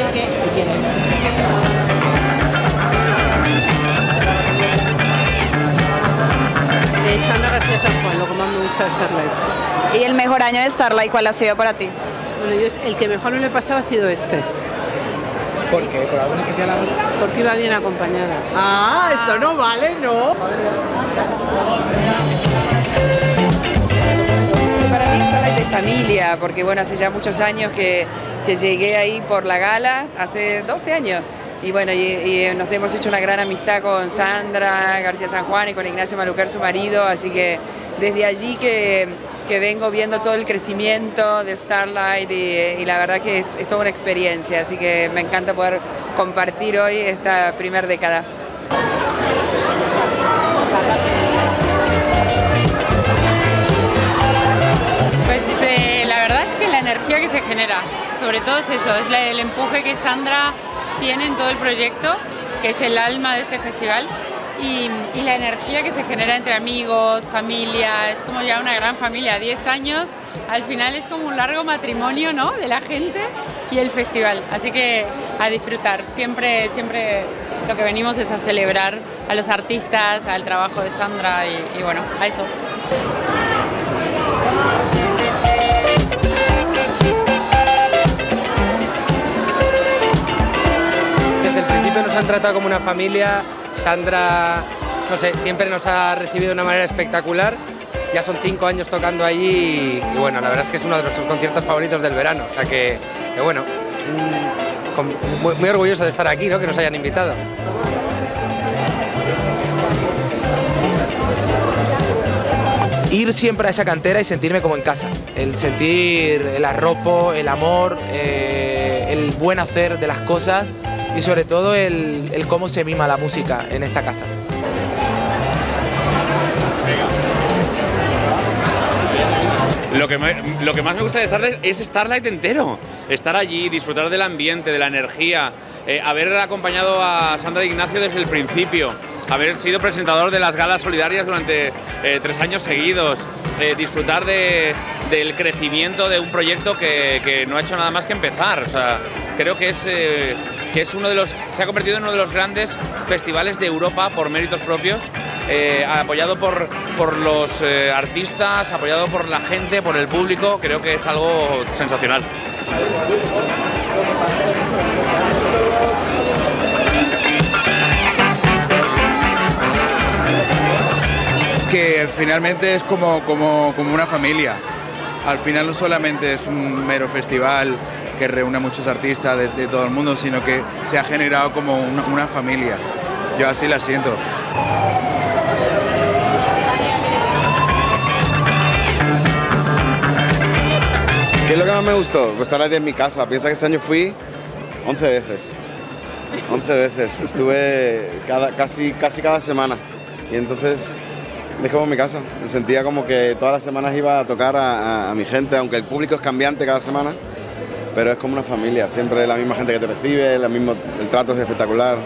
Eh, Sandra García San Juan, lo que más me gusta de Starlight. ¿Y el mejor año de Starlight cuál ha sido para ti? Bueno, yo, el que mejor me lo he pasado ha sido este. ¿Por qué? ¿Por alguna que te Porque iba bien acompañada. Ah, eso no vale, ¿no? Para mí Starlight es familia, porque bueno, hace ya muchos años que, que llegué ahí por la gala, hace 12 años. Y bueno, y, y nos hemos hecho una gran amistad con Sandra García San Juan y con Ignacio Maluquer, su marido, así que desde allí que, que vengo viendo todo el crecimiento de Starlight y, la verdad que es, es toda una experiencia, así que me encanta poder compartir hoy esta primera década. Pues eh, la verdad es que la energía que se genera, sobre todo es eso, es el empuje que Sandra tiene en todo el proyecto, que es el alma de este festival, y, y la energía que se genera entre amigos, familia, es como ya una gran familia, 10 años, al final es como un largo matrimonio ¿no? de la gente y el festival, así que a disfrutar, siempre, siempre lo que venimos es a celebrar a los artistas, al trabajo de Sandra y, y bueno, a eso. Nos han tratado como una familia. Sandra, no sé, siempre nos ha recibido de una manera espectacular. Ya son cinco años tocando allí y, bueno, la verdad es que es uno de nuestros conciertos favoritos del verano. O sea que, que bueno, mm, muy, muy orgulloso de estar aquí, ¿no? Que nos hayan invitado. ir siempre a esa cantera y sentirme como en casa. El sentir el arropo, el amor, eh, el buen hacer de las cosas y sobre todo el, el cómo se mima la música en esta casa. Lo que, lo que más me gusta de Starlight es Starlight entero. Estar allí, disfrutar del ambiente, de la energía, eh, haber acompañado a Sandra Ignacio desde el principio, haber sido presentador de las galas solidarias durante eh, tres años seguidos, eh, disfrutar de- del crecimiento de un proyecto que, que no ha hecho nada más que empezar. Creo que es, eh, que es uno de los, se ha convertido en uno de los grandes festivales de Europa por méritos propios eh, apoyado por, por los eh, artistas, apoyado por la gente, por el público, creo que es algo sensacional. que finalmente es como, como, como una familia. Al final no solamente es un mero festival que reúne a muchos artistas de, todo el mundo, sino que se ha generado como una, familia. Yo así la siento. ¿Qué es lo que más me gustó? Pues estar en mi casa. Piensa que este año fui 11 veces. 11 veces. Estuve casi, casi cada semana. Y entonces es como mi casa. Me sentía como que todas las semanas iba a tocar a mi gente, aunque el público es cambiante cada semana. Pero es como una familia. Siempre la misma gente que te recibe, la mismo, el trato es espectacular.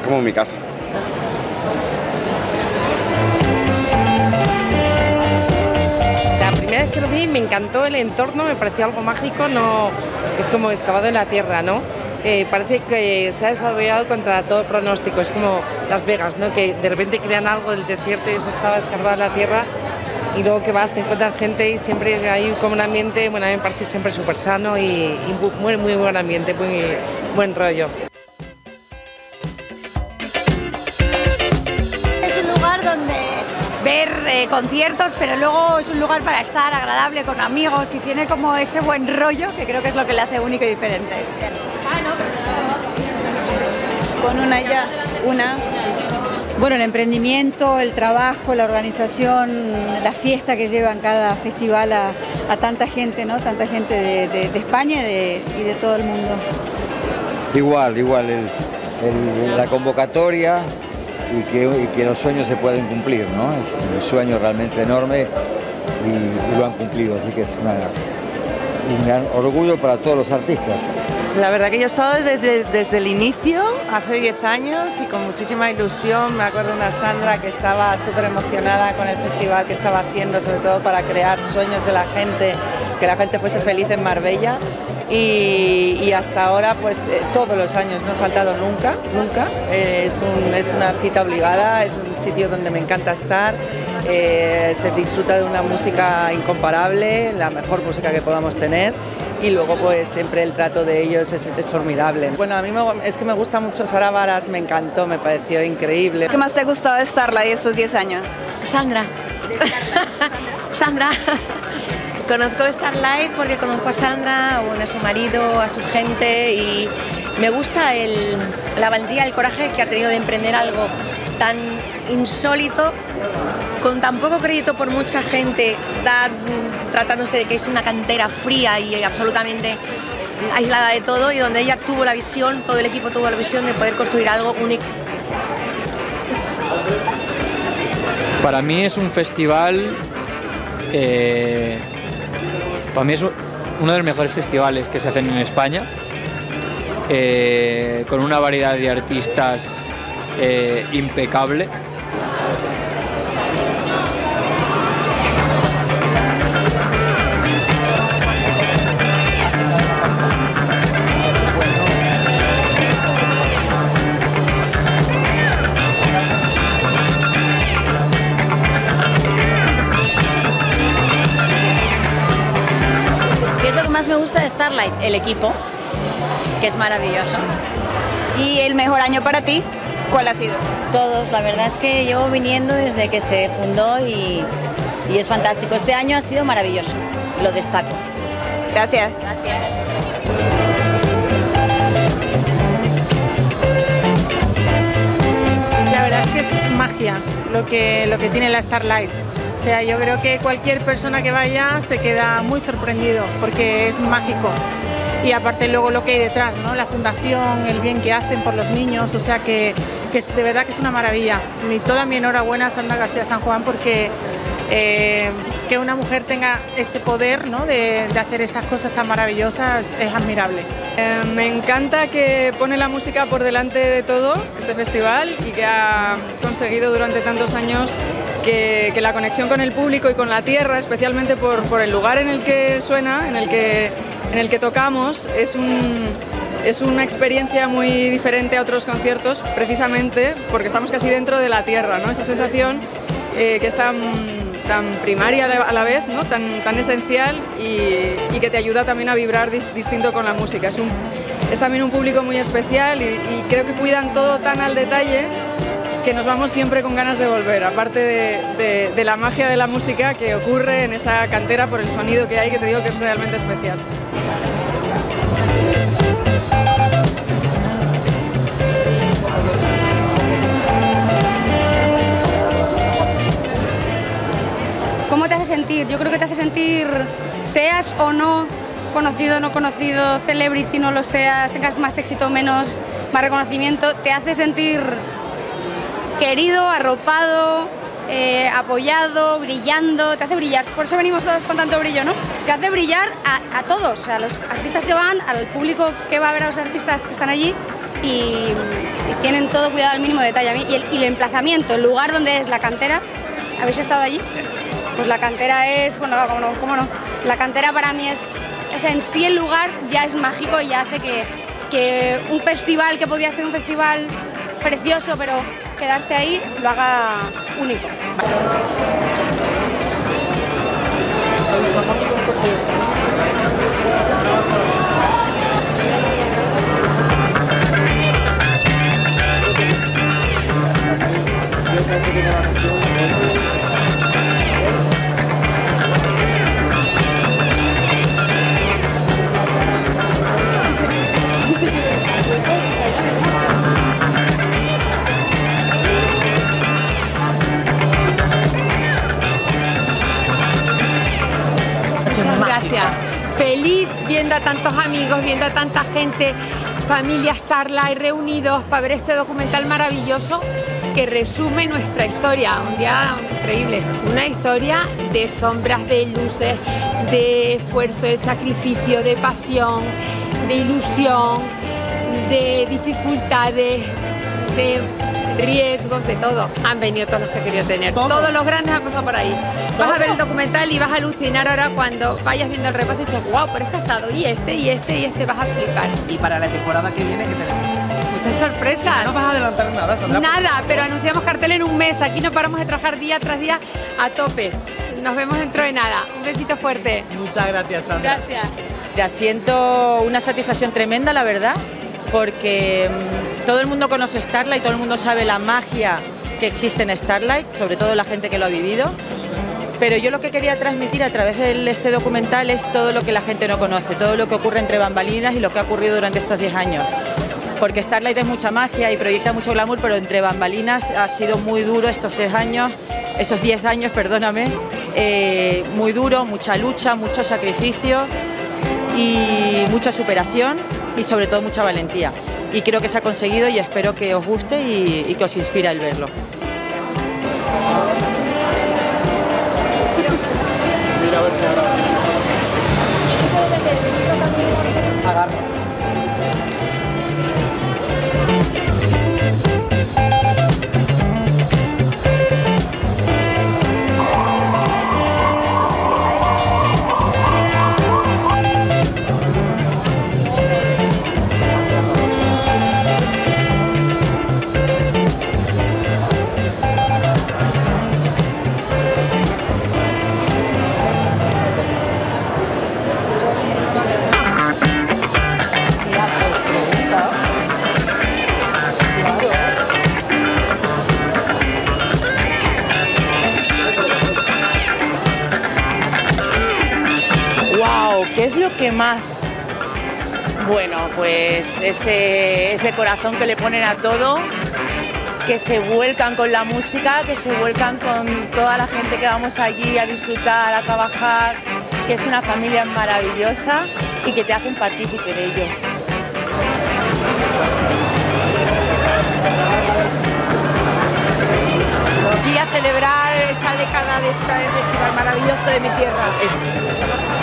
Es como mi casa. La primera vez que lo vi me encantó el entorno, me pareció algo mágico, no es como excavado en la tierra, ¿no? Eh, parece que se ha desarrollado contra todo pronóstico, es como Las Vegas, ¿no? Que de repente crean algo del desierto y eso estaba escarbado en la tierra y luego que vas, te encuentras gente y siempre hay como un ambiente, bueno, a mí me parece siempre súper sano y, muy, muy buen ambiente, muy buen rollo. Es un lugar donde ver eh, conciertos, pero luego es un lugar para estar agradable con amigos y tiene como ese buen rollo que creo que es lo que le hace único y diferente. Con una ya, una. Bueno, el emprendimiento, el trabajo, la organización, la fiesta que llevan cada festival a, tanta gente, ¿no? Tanta gente de, España y de, todo el mundo. Igual, igual, la convocatoria y que, los sueños se pueden cumplir, ¿no? Es un sueño realmente enorme y, lo han cumplido, así que es un gran orgullo para todos los artistas. La verdad que yo he estado desde, desde el inicio, hace 10 años, y con muchísima ilusión. Me acuerdo una Sandra que estaba súper emocionada con el festival que estaba haciendo, sobre todo para crear sueños de la gente, que la gente fuese feliz en Marbella. Y, y hasta ahora, pues eh, todos los años, no he faltado nunca, nunca. Eh, es, un- es una cita obligada, es un sitio donde me encanta estar. eh, se disfruta de una música incomparable, la mejor música que podamos tener y luego pues siempre el trato de ellos es, es formidable. Bueno, a mí me- es que me gusta mucho Sara Varas, me encantó, me pareció increíble. ¿Qué más te gustó de Starlight estos 10 años? Sandra. (laughs) Sandra. (laughs) Conozco Starlight porque conozco a Sandra, a su marido, a su gente y me gusta el- la valentía, el coraje que ha tenido de emprender algo tan insólito, con tan poco crédito por mucha gente, tratándose de que es una cantera fría y absolutamente aislada de todo y donde ella tuvo la visión, todo el equipo tuvo la visión de poder construir algo único. Para mí es un festival, eh, para mí es uno de los mejores festivales que se hacen en España, eh, con una variedad de artistas eh, impecable. Gusta de Starlight? El equipo, que es maravilloso. ¿Y el mejor año para ti? ¿Cuál ha sido? Todos, la verdad es que llevo viniendo desde que se fundó y, y es fantástico. Este año ha sido maravilloso, lo destaco. Gracias. La verdad es que es magia lo que, lo que tiene la Starlight. O sea, yo creo que cualquier persona que vaya se queda muy sorprendido porque es mágico. Y aparte luego lo que hay detrás, ¿no? La fundación, el bien que hacen por los niños, o sea que, que de verdad que es una maravilla. Mi, toda mi enhorabuena a Sandra García San Juan porque eh, que una mujer tenga ese poder ¿no? de, de hacer estas cosas tan maravillosas es admirable. Eh, me encanta que pone la música por delante de todo este festival y que ha conseguido durante tantos años que, que la conexión con el público y con la tierra, especialmente por, por el lugar en el que suena, en el que, en el que tocamos, es un, es una experiencia muy diferente a otros conciertos, precisamente porque estamos casi dentro de la tierra, ¿no? esa sensación eh, que es tan, tan primaria a la vez, ¿no? tan, tan esencial y, y que te ayuda también a vibrar dis- distinto con la música. Es, un, es también un público muy especial y, y creo que cuidan todo tan al detalle que nos vamos siempre con ganas de volver, aparte de, la magia de la música que ocurre en esa cantera por el sonido que hay, que te digo que es realmente especial. ¿Cómo te hace sentir? Yo creo que te hace sentir, seas o no conocido no conocido, celebrity no lo seas, tengas más éxito o menos, más reconocimiento, te hace sentir querido, arropado, eh, apoyado, brillando, te hace brillar. Por eso venimos todos con tanto brillo, ¿no? Te hace brillar a, a todos, a los artistas que van, al público que va a ver a los artistas que están allí y, y tienen todo cuidado al mínimo detalle. Y el, y el emplazamiento, el lugar donde es la cantera, ¿habéis estado allí? Pues la cantera es, bueno, cómo no, cómo no. La cantera para mí es, o sea, en sí el lugar ya es mágico y ya hace que, que un festival que podría ser un festival precioso, pero quedarse ahí lo haga único. Gracias. Feliz viendo a tantos amigos, viendo a tanta gente, familia Starlight reunidos para ver este documental maravilloso que resume nuestra historia. Un día increíble. Una historia de sombras, de luces, de esfuerzo, de sacrificio, de pasión, de ilusión, de dificultades, de riesgos, de todo. Han venido todos los que querido tener. Todos los grandes han pasado por ahí. Vas a ver el documental y vas a alucinar ahora cuando vayas viendo el repaso y dices, wow, pero este ha estado y este, y este, y este, vas a flipar. Y para la temporada que viene, ¿qué tenemos? Muchas sorpresas. No vas a adelantar nada, Sandra. Nada, pero anunciamos cartel en un mes. Aquí no paramos de trabajar día tras día a tope. Nos vemos dentro de nada. Un besito fuerte. Muchas gracias, Sandra. Gracias. Ya siento una satisfacción tremenda, la verdad, porque mm, todo el mundo conoce Starlight, todo el mundo sabe la magia que existe en Starlight, sobre todo la gente que lo ha vivido. Pero yo lo que quería transmitir a través de este documental es todo lo que la gente no conoce, todo lo que ocurre entre bambalinas y lo que ha ocurrido durante estos 10 años. Porque Starlight es mucha magia y proyecta mucho glamour, pero entre bambalinas ha sido muy duro estos 6 años, esos 10 años, perdóname, eh, muy duro, mucha lucha, mucho sacrificio y mucha superación y sobre todo mucha valentía. Y creo que se ha conseguido y espero que os guste y, y que os inspire el verlo. Agarra. Que más? Bueno, pues ese, ese corazón que le ponen a todo, que se vuelcan con la música, que se vuelcan con toda la gente que vamos allí a disfrutar, a trabajar, que es una familia maravillosa y que te hacen partícipe de ello. y a celebrar esta década de este festival maravilloso de mi tierra.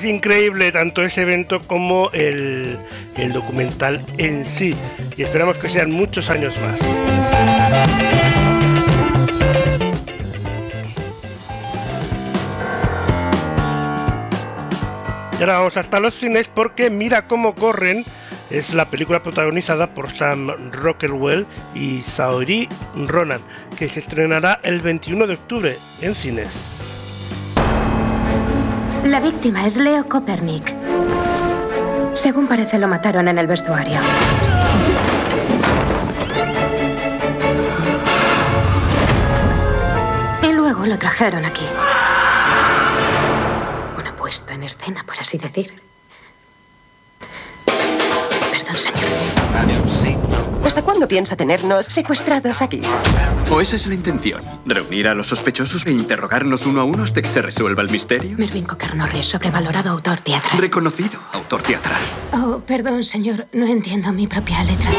Pues increíble tanto ese evento como el, documental en sí. Y esperamos que sean muchos años más. Y ahora vamos hasta los cines porque Mira cómo corren es la película protagonizada por Sam Rockwell y Saoirse Ronan, que se estrenará el 21 de octubre en cines. La víctima es Leo Copernic. Según parece, lo mataron en el vestuario. Y luego lo trajeron aquí. Una puesta en escena, por así decir. Perdón, señor. ¿Hasta cuándo piensa tenernos secuestrados aquí? ¿O esa es la intención? ¿Reunir a los sospechosos e interrogarnos uno a uno hasta que se resuelva el misterio? Mervyn Cocker Norris, sobrevalorado autor teatral. Reconocido autor teatral. Oh, perdón, señor. No entiendo mi propia letra.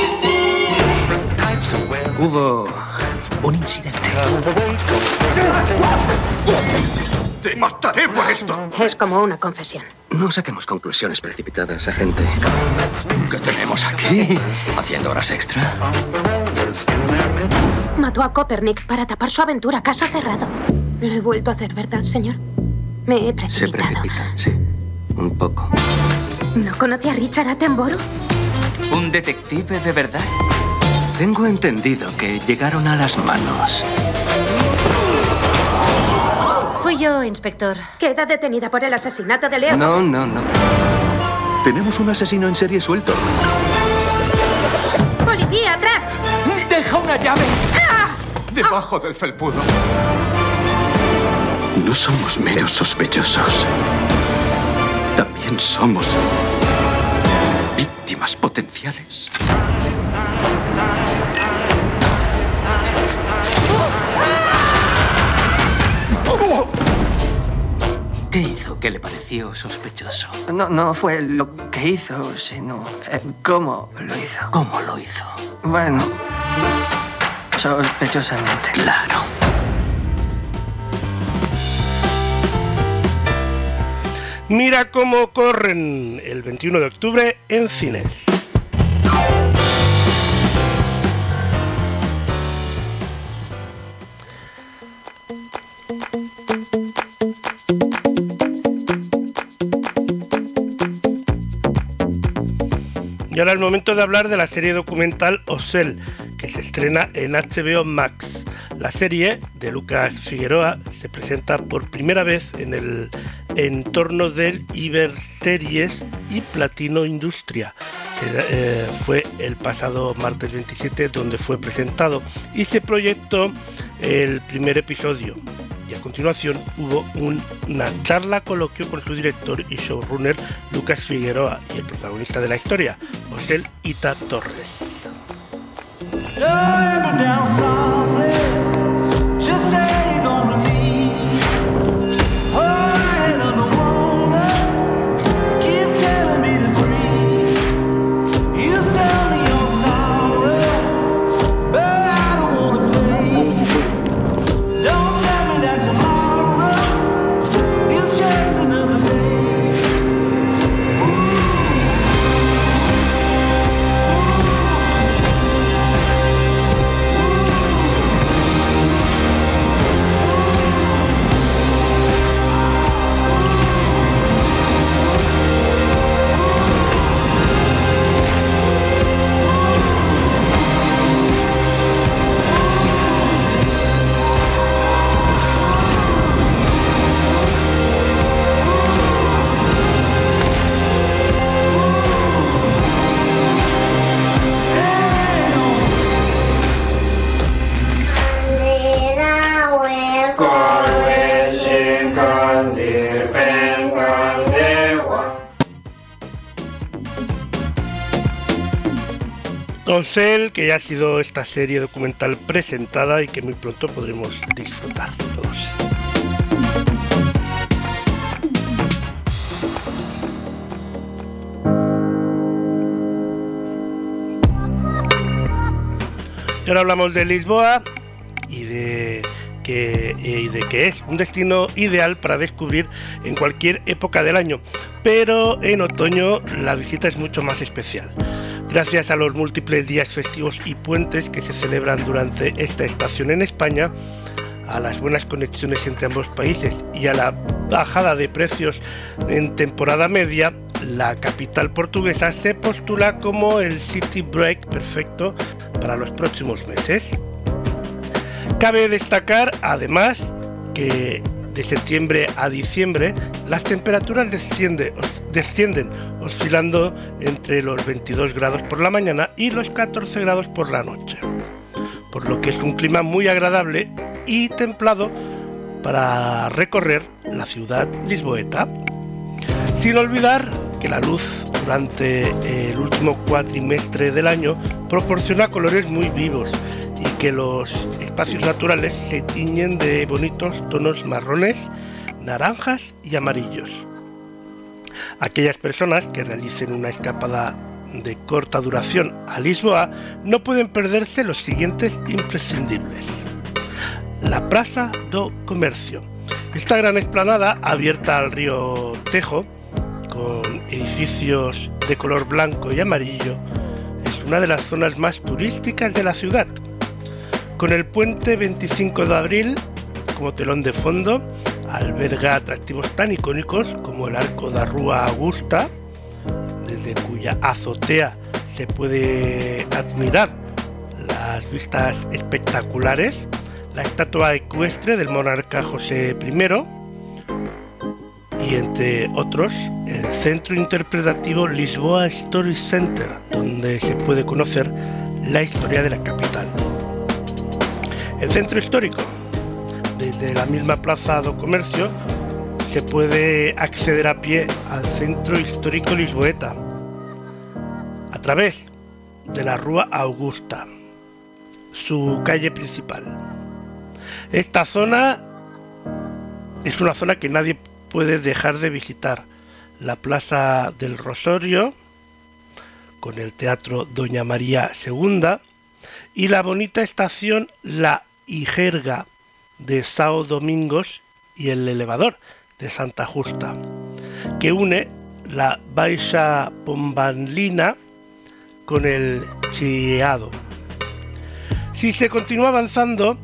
Hubo un incidente. ¡Te mataré por esto! Es como una confesión. No saquemos conclusiones precipitadas, agente. ¿Qué tenemos aquí? ¿Haciendo horas extra? Mató a Copernic para tapar su aventura. Caso cerrado. Lo he vuelto a hacer, ¿verdad, señor? Me he Se precipitado. precipita, sí. Un poco. ¿No conoce a Richard Attenborough? ¿Un detective de verdad? Tengo entendido que llegaron a las manos. Fui yo, inspector. Queda detenida por el asesinato de Leo. No, no, no. Tenemos un asesino en serie suelto. ¡Policía, atrás! ¡Deja una llave! ¡Ah! Debajo del felpudo. No somos meros sospechosos. También somos víctimas potenciales. ¿Qué hizo que le pareció sospechoso? No, no fue lo que hizo, sino eh, cómo lo hizo. ¿Cómo lo hizo? Bueno, sospechosamente. Claro. Mira cómo corren el 21 de octubre en cines. Y ahora el momento de hablar de la serie documental Osel, que se estrena en HBO Max. La serie de Lucas Figueroa se presenta por primera vez en el entorno del Iberseries y Platino Industria. Eh, fue el pasado martes 27 donde fue presentado y se proyectó el primer episodio y a continuación hubo una charla coloquio con su director y showrunner Lucas Figueroa y el protagonista de la historia, José Ita Torres. Que ya ha sido esta serie documental presentada y que muy pronto podremos disfrutar todos. Y ahora hablamos de Lisboa y de que, y de que es un destino ideal para descubrir en cualquier época del año, pero en otoño la visita es mucho más especial gracias a los múltiples días festivos y puentes que se celebran durante esta estación en España, a las buenas conexiones entre ambos países y a la bajada de precios en temporada media, la capital portuguesa se postula como el city break perfecto para los próximos meses. Cabe destacar además que de septiembre a diciembre las temperaturas descienden, descienden oscilando entre los 22 grados por la mañana y los 14 grados por la noche, por lo que es un clima muy agradable y templado para recorrer la ciudad lisboeta, sin olvidar que la luz durante el último cuatrimestre del año proporciona colores muy vivos y que los espacios naturales se tiñen de bonitos tonos marrones, naranjas y amarillos. Aquellas personas que realicen una escapada de corta duración a Lisboa no pueden perderse los siguientes imprescindibles. La Praza do Comercio. Esta gran explanada abierta al río Tejo, con edificios de color blanco y amarillo, es una de las zonas más turísticas de la ciudad con el puente 25 de abril como telón de fondo, alberga atractivos tan icónicos como el arco de Rúa Augusta, desde cuya azotea se puede admirar las vistas espectaculares, la estatua ecuestre del monarca José I y entre otros el centro interpretativo Lisboa Story Center, donde se puede conocer la historia de la capital. El centro histórico, desde la misma plaza do comercio, se puede acceder a pie al centro histórico lisboeta, a través de la Rúa Augusta, su calle principal. Esta zona es una zona que nadie puede dejar de visitar. La Plaza del Rosario, con el Teatro Doña María II, y la bonita estación La y Jerga de Sao Domingos y el elevador de Santa Justa, que une la Baixa Pombalina con el Chiado. Si se continúa avanzando,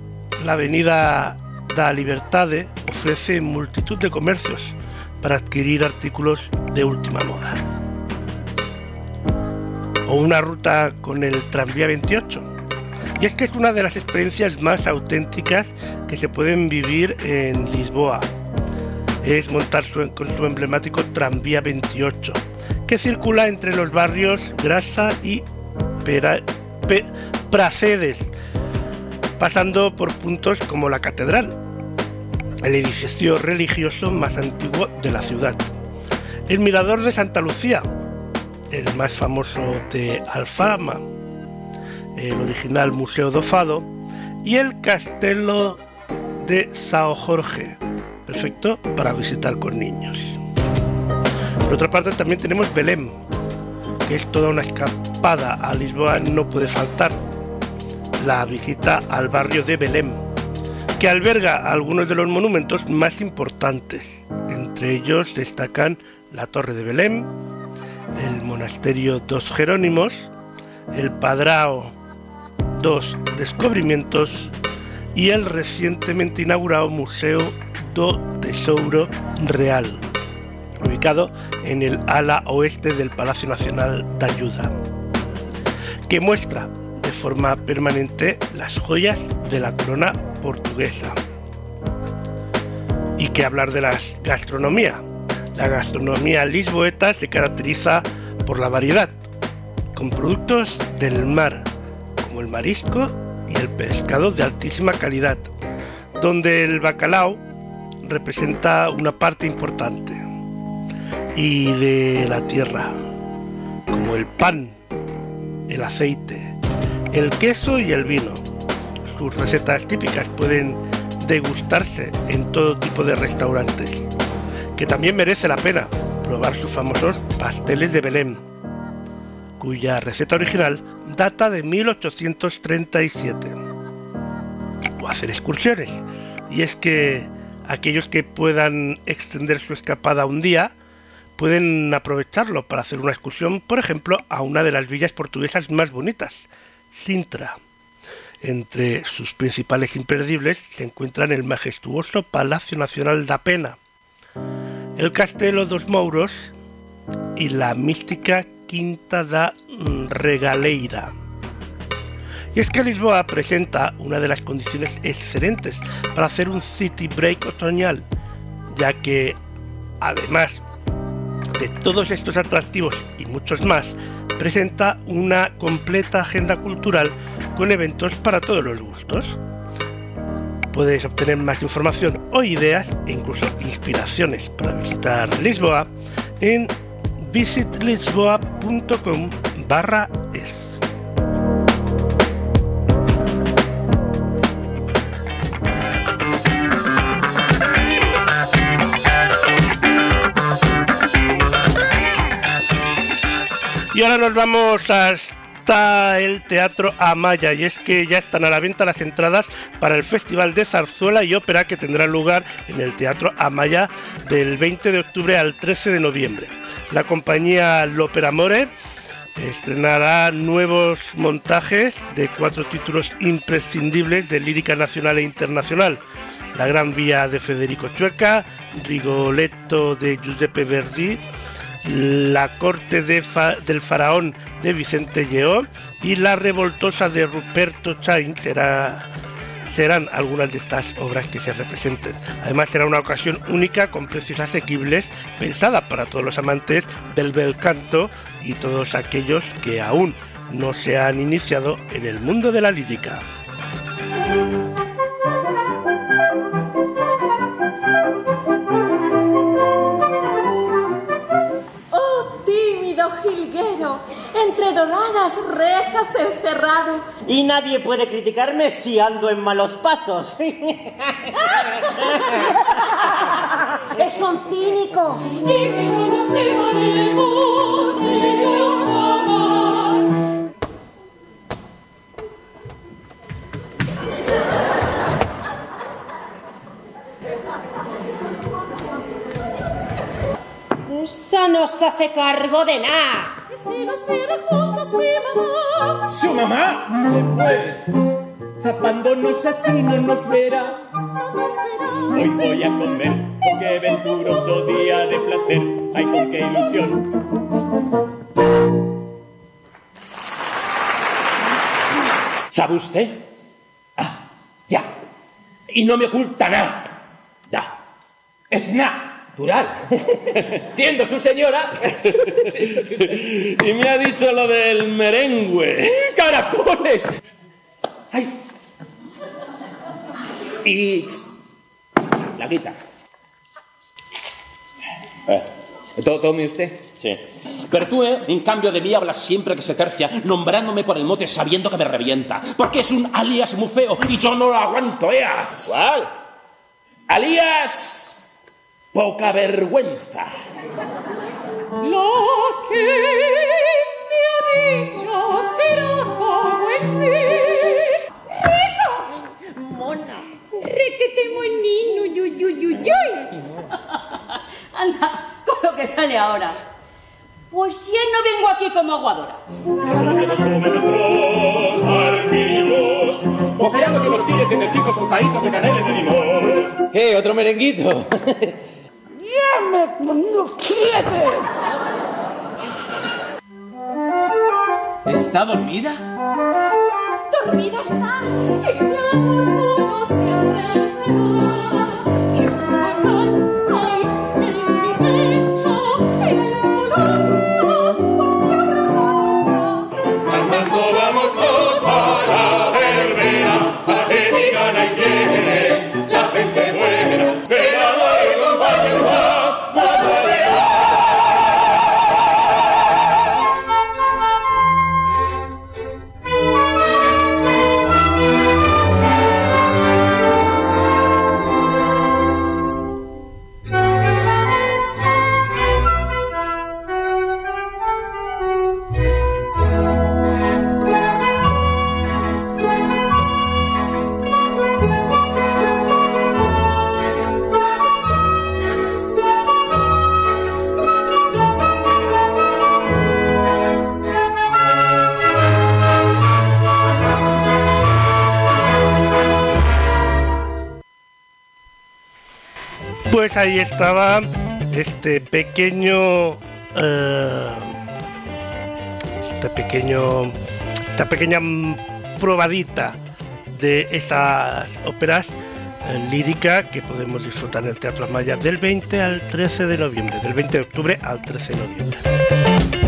la avenida da Libertade ofrece multitud de comercios para adquirir artículos de última moda. O una ruta con el tranvía 28. Y es que es una de las experiencias más auténticas que se pueden vivir en Lisboa. Es montar con su emblemático tranvía 28, que circula entre los barrios Grasa y Pracedes, pasando por puntos como la catedral, el edificio religioso más antiguo de la ciudad, el mirador de Santa Lucía, el más famoso de Alfama, el original Museo do Fado y el Castelo de Sao Jorge, perfecto para visitar con niños. Por otra parte también tenemos Belém, que es toda una escapada a Lisboa, no puede faltar la visita al barrio de Belém, que alberga algunos de los monumentos más importantes. Entre ellos destacan la Torre de Belém, el Monasterio dos Jerónimos, el Padrao dos Descubrimientos y el recientemente inaugurado Museo do Tesouro Real, ubicado en el ala oeste del Palacio Nacional de Ayuda, que muestra de forma permanente las joyas de la corona portuguesa. Y que hablar de la gastronomía. La gastronomía lisboeta se caracteriza por la variedad, con productos del mar, como el marisco y el pescado de altísima calidad, donde el bacalao representa una parte importante, y de la tierra, como el pan, el aceite, el queso y el vino. Sus recetas típicas pueden degustarse en todo tipo de restaurantes, que también merece la pena probar sus famosos pasteles de Belém, cuya receta original data de 1837. O hacer excursiones. Y es que aquellos que puedan extender su escapada un día pueden aprovecharlo para hacer una excursión, por ejemplo, a una de las villas portuguesas más bonitas, Sintra. Entre sus principales imperdibles se encuentran el majestuoso Palacio Nacional da Pena, el Castelo dos Mouros y la mística Quinta da Regaleira. Y es que Lisboa presenta una de las condiciones excelentes para hacer un city break otoñal, ya que además de todos estos atractivos y muchos más, presenta una completa agenda cultural con eventos para todos los gustos. Puedes obtener más información o ideas e incluso inspiraciones para visitar Lisboa en visitlisboa.com barra es. Y ahora nos vamos hasta el Teatro Amaya y es que ya están a la venta las entradas para el Festival de Zarzuela y Ópera que tendrá lugar en el Teatro Amaya del 20 de octubre al 13 de noviembre. La compañía L'Opera More estrenará nuevos montajes de cuatro títulos imprescindibles de lírica nacional e internacional. La Gran Vía de Federico Chueca, Rigoletto de Giuseppe Verdi, La Corte del Faraón de Vicente Lleó y La Revoltosa de Ruperto Chain será, serán algunas de estas obras que se representen. Además será una ocasión única con precios asequibles, pensada para todos los amantes del bel canto y todos aquellos que aún no se han iniciado en el mundo de la lírica. Jilguero, entre doradas rejas encerrado. Y nadie puede criticarme si ando en malos pasos. (laughs) Es un cínico. Que no nos separemos de Dios jamás. no se hace cargo de nada. Su mamá, pues, tapándonos así no nos verá. Hoy voy a comer, oh, qué venturoso día de placer, ay con qué ilusión. ¿Sabe usted? Ah, ya. Y no me oculta nada. Da. Es natural. (laughs) Siendo su señora. (laughs) y me ha dicho lo del merengue. ¡Caracoles! ¡Ay! Y. La quita. Eh, ¿to- ¿Tome usted? Sí. Pero tú, eh, en cambio de mí, hablas siempre que se tercia, nombrándome por el mote sabiendo que me revienta. Porque es un alias muy feo y yo no lo aguanto, ¿eh? ¿Cuál? Alias. Poca vergüenza. Lo que me ha dicho será como en fin. Rico. Mona. Requete monino, yu, yu, yu, yuy. Anda, con lo que sale ahora. Pues ya no vengo aquí como aguadora. Bofeando que los tigres tienen cinco soltaditos de canela y de limón. ¡Eh, otro merenguito! Me pongo quiete. ¿Está dormida? Dormida está y mi orgullo siempre será Ahí estaba este pequeño. eh, este pequeño. Esta pequeña probadita de esas óperas eh, lírica que podemos disfrutar en el Teatro Amaya del 20 al 13 de noviembre, del 20 de octubre al 13 de noviembre.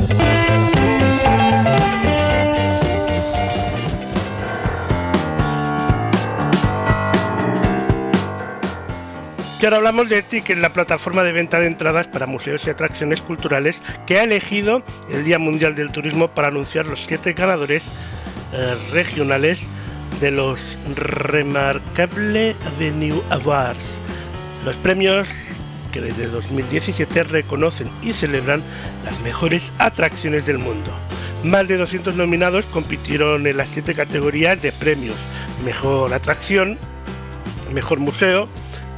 Y ahora hablamos de Ticket, la plataforma de venta de entradas para museos y atracciones culturales que ha elegido el Día Mundial del Turismo para anunciar los siete ganadores eh, regionales de los Remarkable Avenue Awards. Los premios que desde 2017 reconocen y celebran las mejores atracciones del mundo. Más de 200 nominados compitieron en las siete categorías de premios. Mejor atracción, mejor museo,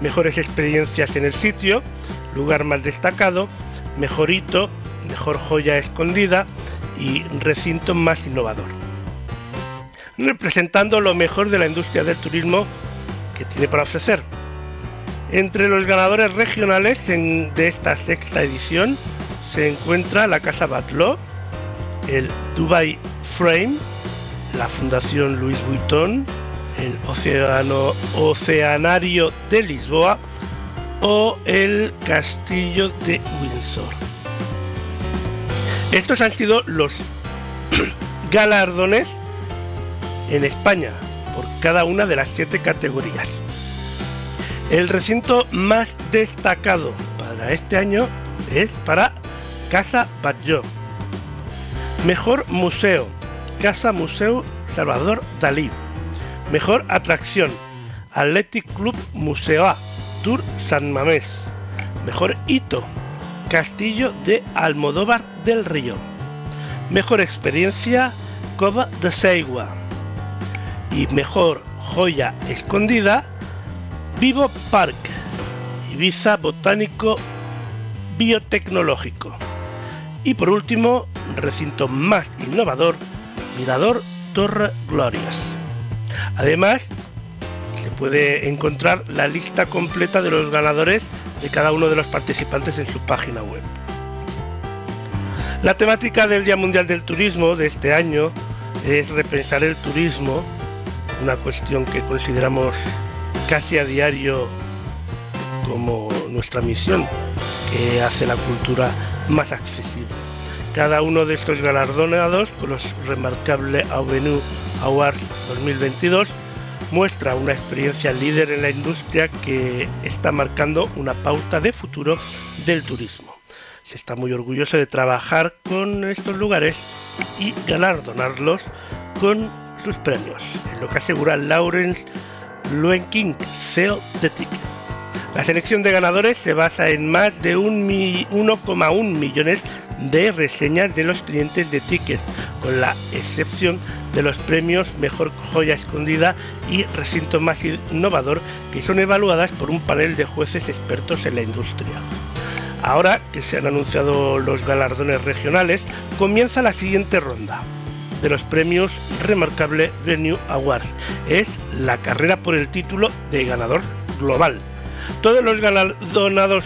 mejores experiencias en el sitio, lugar más destacado, mejor hito, mejor joya escondida y recinto más innovador. Representando lo mejor de la industria del turismo que tiene para ofrecer. Entre los ganadores regionales de esta sexta edición se encuentra la Casa Batlló, el Dubai Frame, la Fundación Louis Vuitton, el Océano, Oceanario de Lisboa o el Castillo de Windsor. Estos han sido los (clears throat) galardones en España por cada una de las siete categorías. El recinto más destacado para este año es para Casa Batlló. Mejor museo, Casa Museu Salvador Dalí. Mejor atracción, Athletic Club Museo A, Tour San Mamés. Mejor hito, Castillo de Almodóvar del Río. Mejor experiencia, Cova de Seigua. Y mejor joya escondida, Vivo Park, Ibiza Botánico Biotecnológico. Y por último, recinto más innovador, Mirador Torre Glorias. Además, se puede encontrar la lista completa de los ganadores de cada uno de los participantes en su página web. La temática del Día Mundial del Turismo de este año es repensar el turismo, una cuestión que consideramos casi a diario como nuestra misión, que hace la cultura más accesible. Cada uno de estos galardonados con los Remarkable Avenue Awards 2022 muestra una experiencia líder en la industria que está marcando una pauta de futuro del turismo. Se está muy orgulloso de trabajar con estos lugares y galardonarlos con sus premios, lo que asegura Lawrence Luenking, CEO de Tickets. La selección de ganadores se basa en más de 1,1 millones de reseñas de los clientes de Tickets, con la excepción de los premios Mejor Joya Escondida y Recinto Más Innovador, que son evaluadas por un panel de jueces expertos en la industria. Ahora que se han anunciado los galardones regionales, comienza la siguiente ronda de los premios Remarkable Venue Awards. Es la carrera por el título de ganador global. Todos los galardonados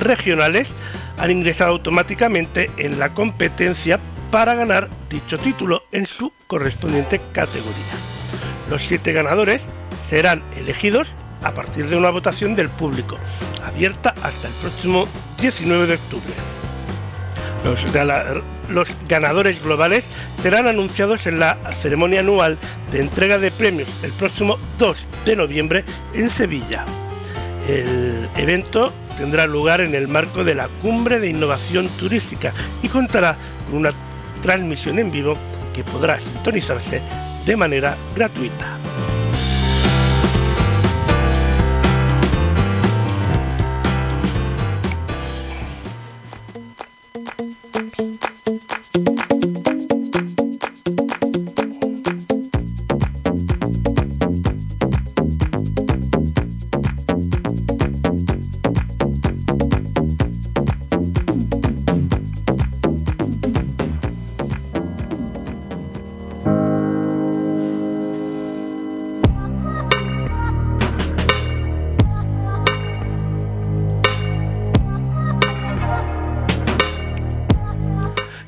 regionales han ingresado automáticamente en la competencia para ganar dicho título en su correspondiente categoría. Los siete ganadores serán elegidos a partir de una votación del público, abierta hasta el próximo 19 de octubre. Los, ganadores globales serán anunciados en la ceremonia anual de entrega de premios el próximo 2 de noviembre en Sevilla. El evento tendrá lugar en el marco de la Cumbre de Innovación Turística y contará con una transmisión en vivo que podrá sintonizarse de manera gratuita.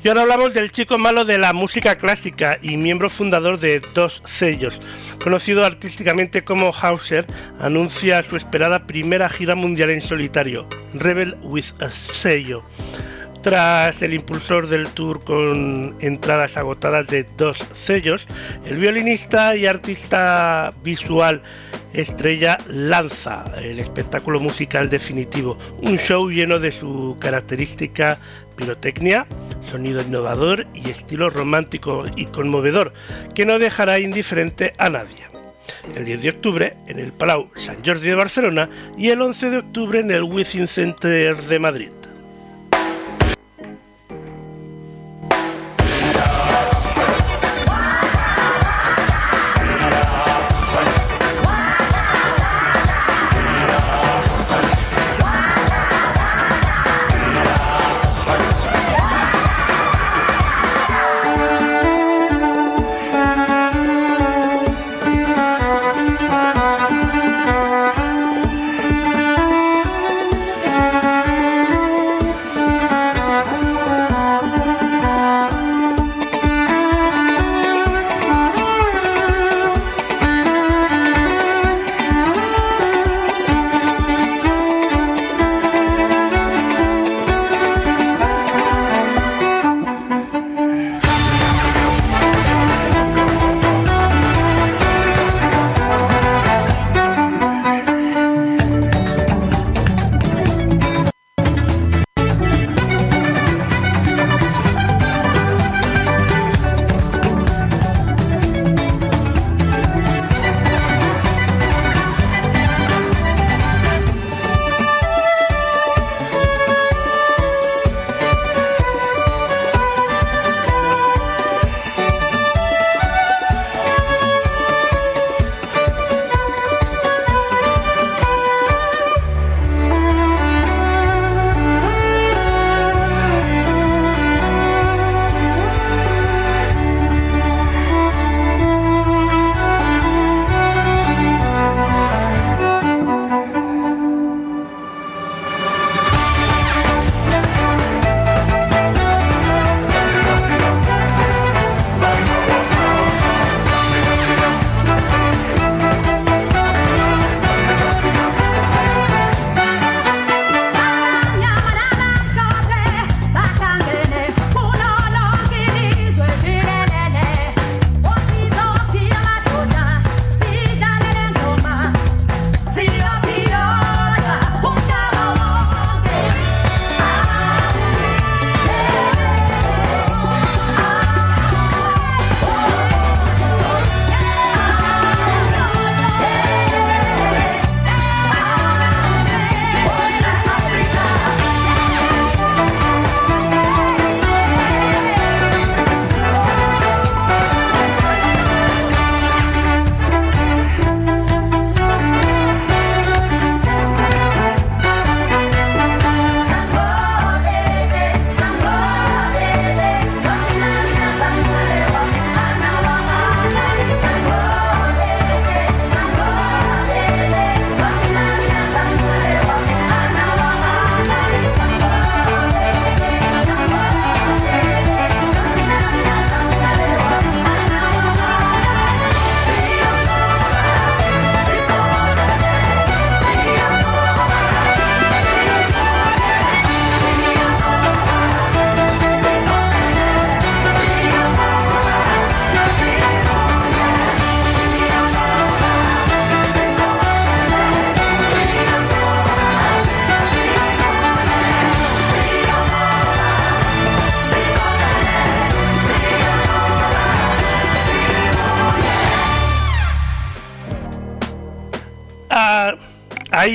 Ahora hablamos del chico malo de la música clásica y miembro fundador de dos sellos. Conocido artísticamente como Hauser, anuncia su esperada primera gira mundial en solitario, Rebel with a sello. Tras el impulsor del tour con entradas agotadas de dos sellos, el violinista y artista visual estrella lanza el espectáculo musical definitivo, un show lleno de su característica pirotecnia, sonido innovador y estilo romántico y conmovedor, que no dejará indiferente a nadie. El 10 de octubre en el Palau San Jordi de Barcelona y el 11 de octubre en el Within Center de Madrid.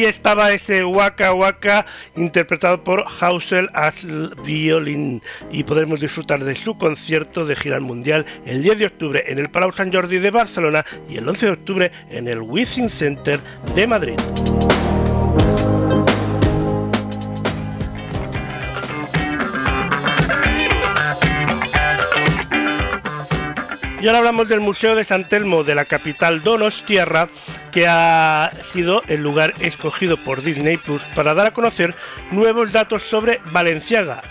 Estaba ese Waka Waka interpretado por Hausel al violín y podremos disfrutar de su concierto de gira mundial el 10 de octubre en el Palau Sant Jordi de Barcelona y el 11 de octubre en el Wizzing Center de Madrid. Y ahora hablamos del Museo de San Telmo de la capital Donostiarra, que ha sido el lugar escogido por Disney Plus para dar a conocer nuevos datos sobre Valenciaga,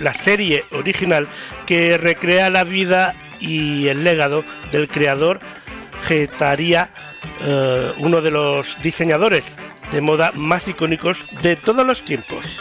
la serie original que recrea la vida y el legado del creador Getaria, eh, uno de los diseñadores de moda más icónicos de todos los tiempos.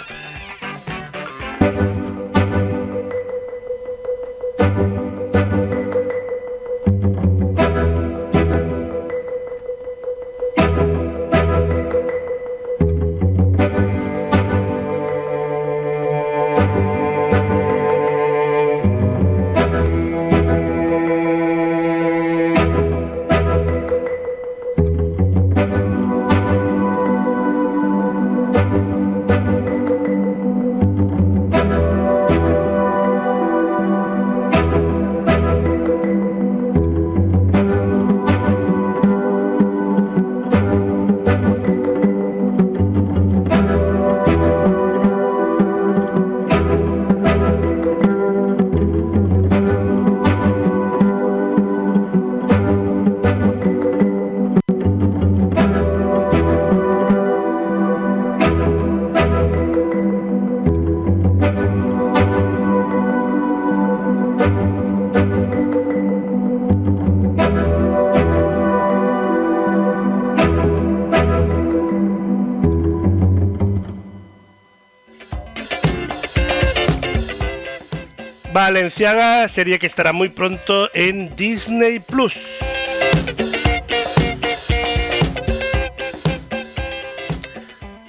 Valenciaga, serie que estará muy pronto en Disney Plus.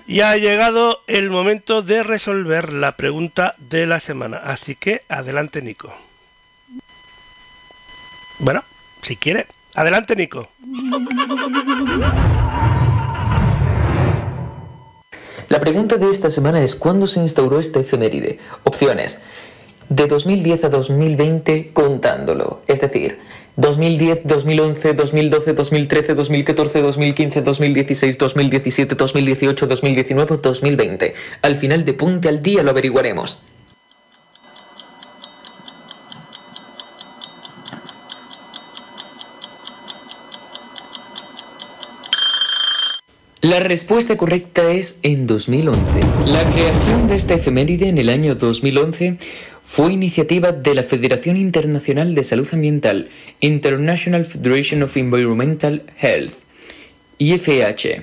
Y ha llegado el momento de resolver la pregunta de la semana. Así que adelante, Nico. Bueno, si quiere. Adelante, Nico. La pregunta de esta semana es ¿cuándo se instauró esta efeméride? Opciones. De 2010 a 2020 contándolo. Es decir, 2010, 2011, 2012, 2013, 2014, 2015, 2016, 2017, 2018, 2019, 2020. Al final de Punte al Día lo averiguaremos. La respuesta correcta es en 2011. La creación de esta efeméride en el año 2011 fue iniciativa de la Federación Internacional de Salud Ambiental, International Federation of Environmental Health, IFH.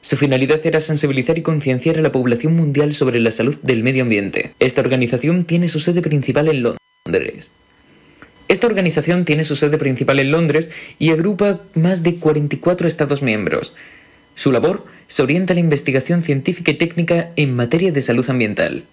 Su finalidad era sensibilizar y concienciar a la población mundial sobre la salud del medio ambiente. Esta organización tiene su sede principal en Londres. Esta organización tiene su sede principal en Londres y agrupa más de 44 Estados miembros. Su labor se orienta a la investigación científica y técnica en materia de salud ambiental.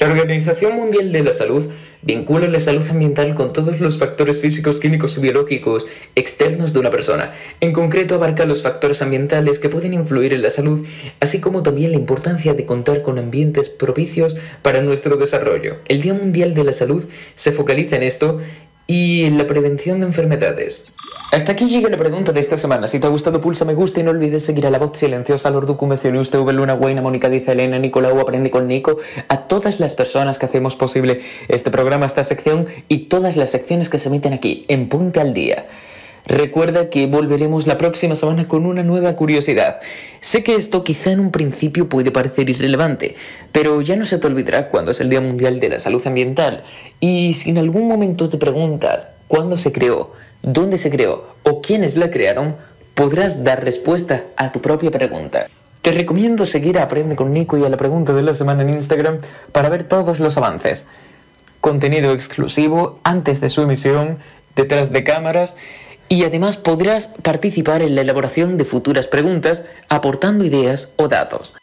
La Organización Mundial de la Salud vincula la salud ambiental con todos los factores físicos, químicos y biológicos externos de una persona. En concreto abarca los factores ambientales que pueden influir en la salud, así como también la importancia de contar con ambientes propicios para nuestro desarrollo. El Día Mundial de la Salud se focaliza en esto y en la prevención de enfermedades. Hasta aquí llega la pregunta de esta semana. Si te ha gustado, pulsa me gusta y no olvides seguir a la voz silenciosa, Lord Ducumeciones, TV, Luna, Guaina, Mónica, Dice, Elena, Nicolau, Aprende con Nico, a todas las personas que hacemos posible este programa, esta sección y todas las secciones que se emiten aquí, en Punte al Día. Recuerda que volveremos la próxima semana con una nueva curiosidad. Sé que esto quizá en un principio puede parecer irrelevante, pero ya no se te olvidará cuándo es el Día Mundial de la Salud Ambiental. Y si en algún momento te preguntas cuándo se creó, dónde se creó o quiénes la crearon, podrás dar respuesta a tu propia pregunta. Te recomiendo seguir a Aprende con Nico y a la pregunta de la semana en Instagram para ver todos los avances. Contenido exclusivo antes de su emisión, detrás de cámaras y además podrás participar en la elaboración de futuras preguntas aportando ideas o datos.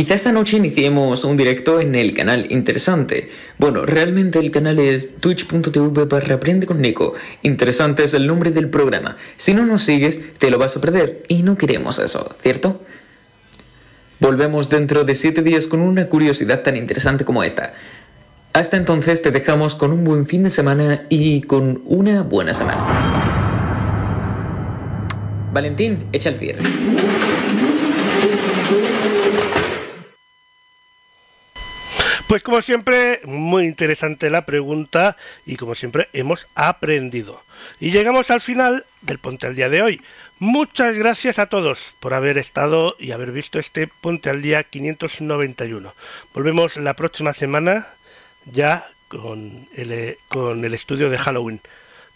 Quizá esta noche iniciemos un directo en el canal Interesante. Bueno, realmente el canal es twitch.tv barra aprende con Nico. Interesante es el nombre del programa. Si no nos sigues, te lo vas a perder y no queremos eso, ¿cierto? Volvemos dentro de 7 días con una curiosidad tan interesante como esta. Hasta entonces te dejamos con un buen fin de semana y con una buena semana. Valentín, echa el cierre. Pues como siempre, muy interesante la pregunta y como siempre hemos aprendido. Y llegamos al final del Ponte al Día de hoy. Muchas gracias a todos por haber estado y haber visto este Ponte al Día 591. Volvemos la próxima semana ya con el, con el estudio de Halloween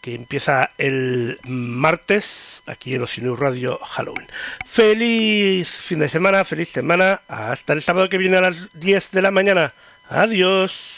que empieza el martes aquí en Osinus Radio Halloween. Feliz fin de semana, feliz semana. Hasta el sábado que viene a las 10 de la mañana. Adiós.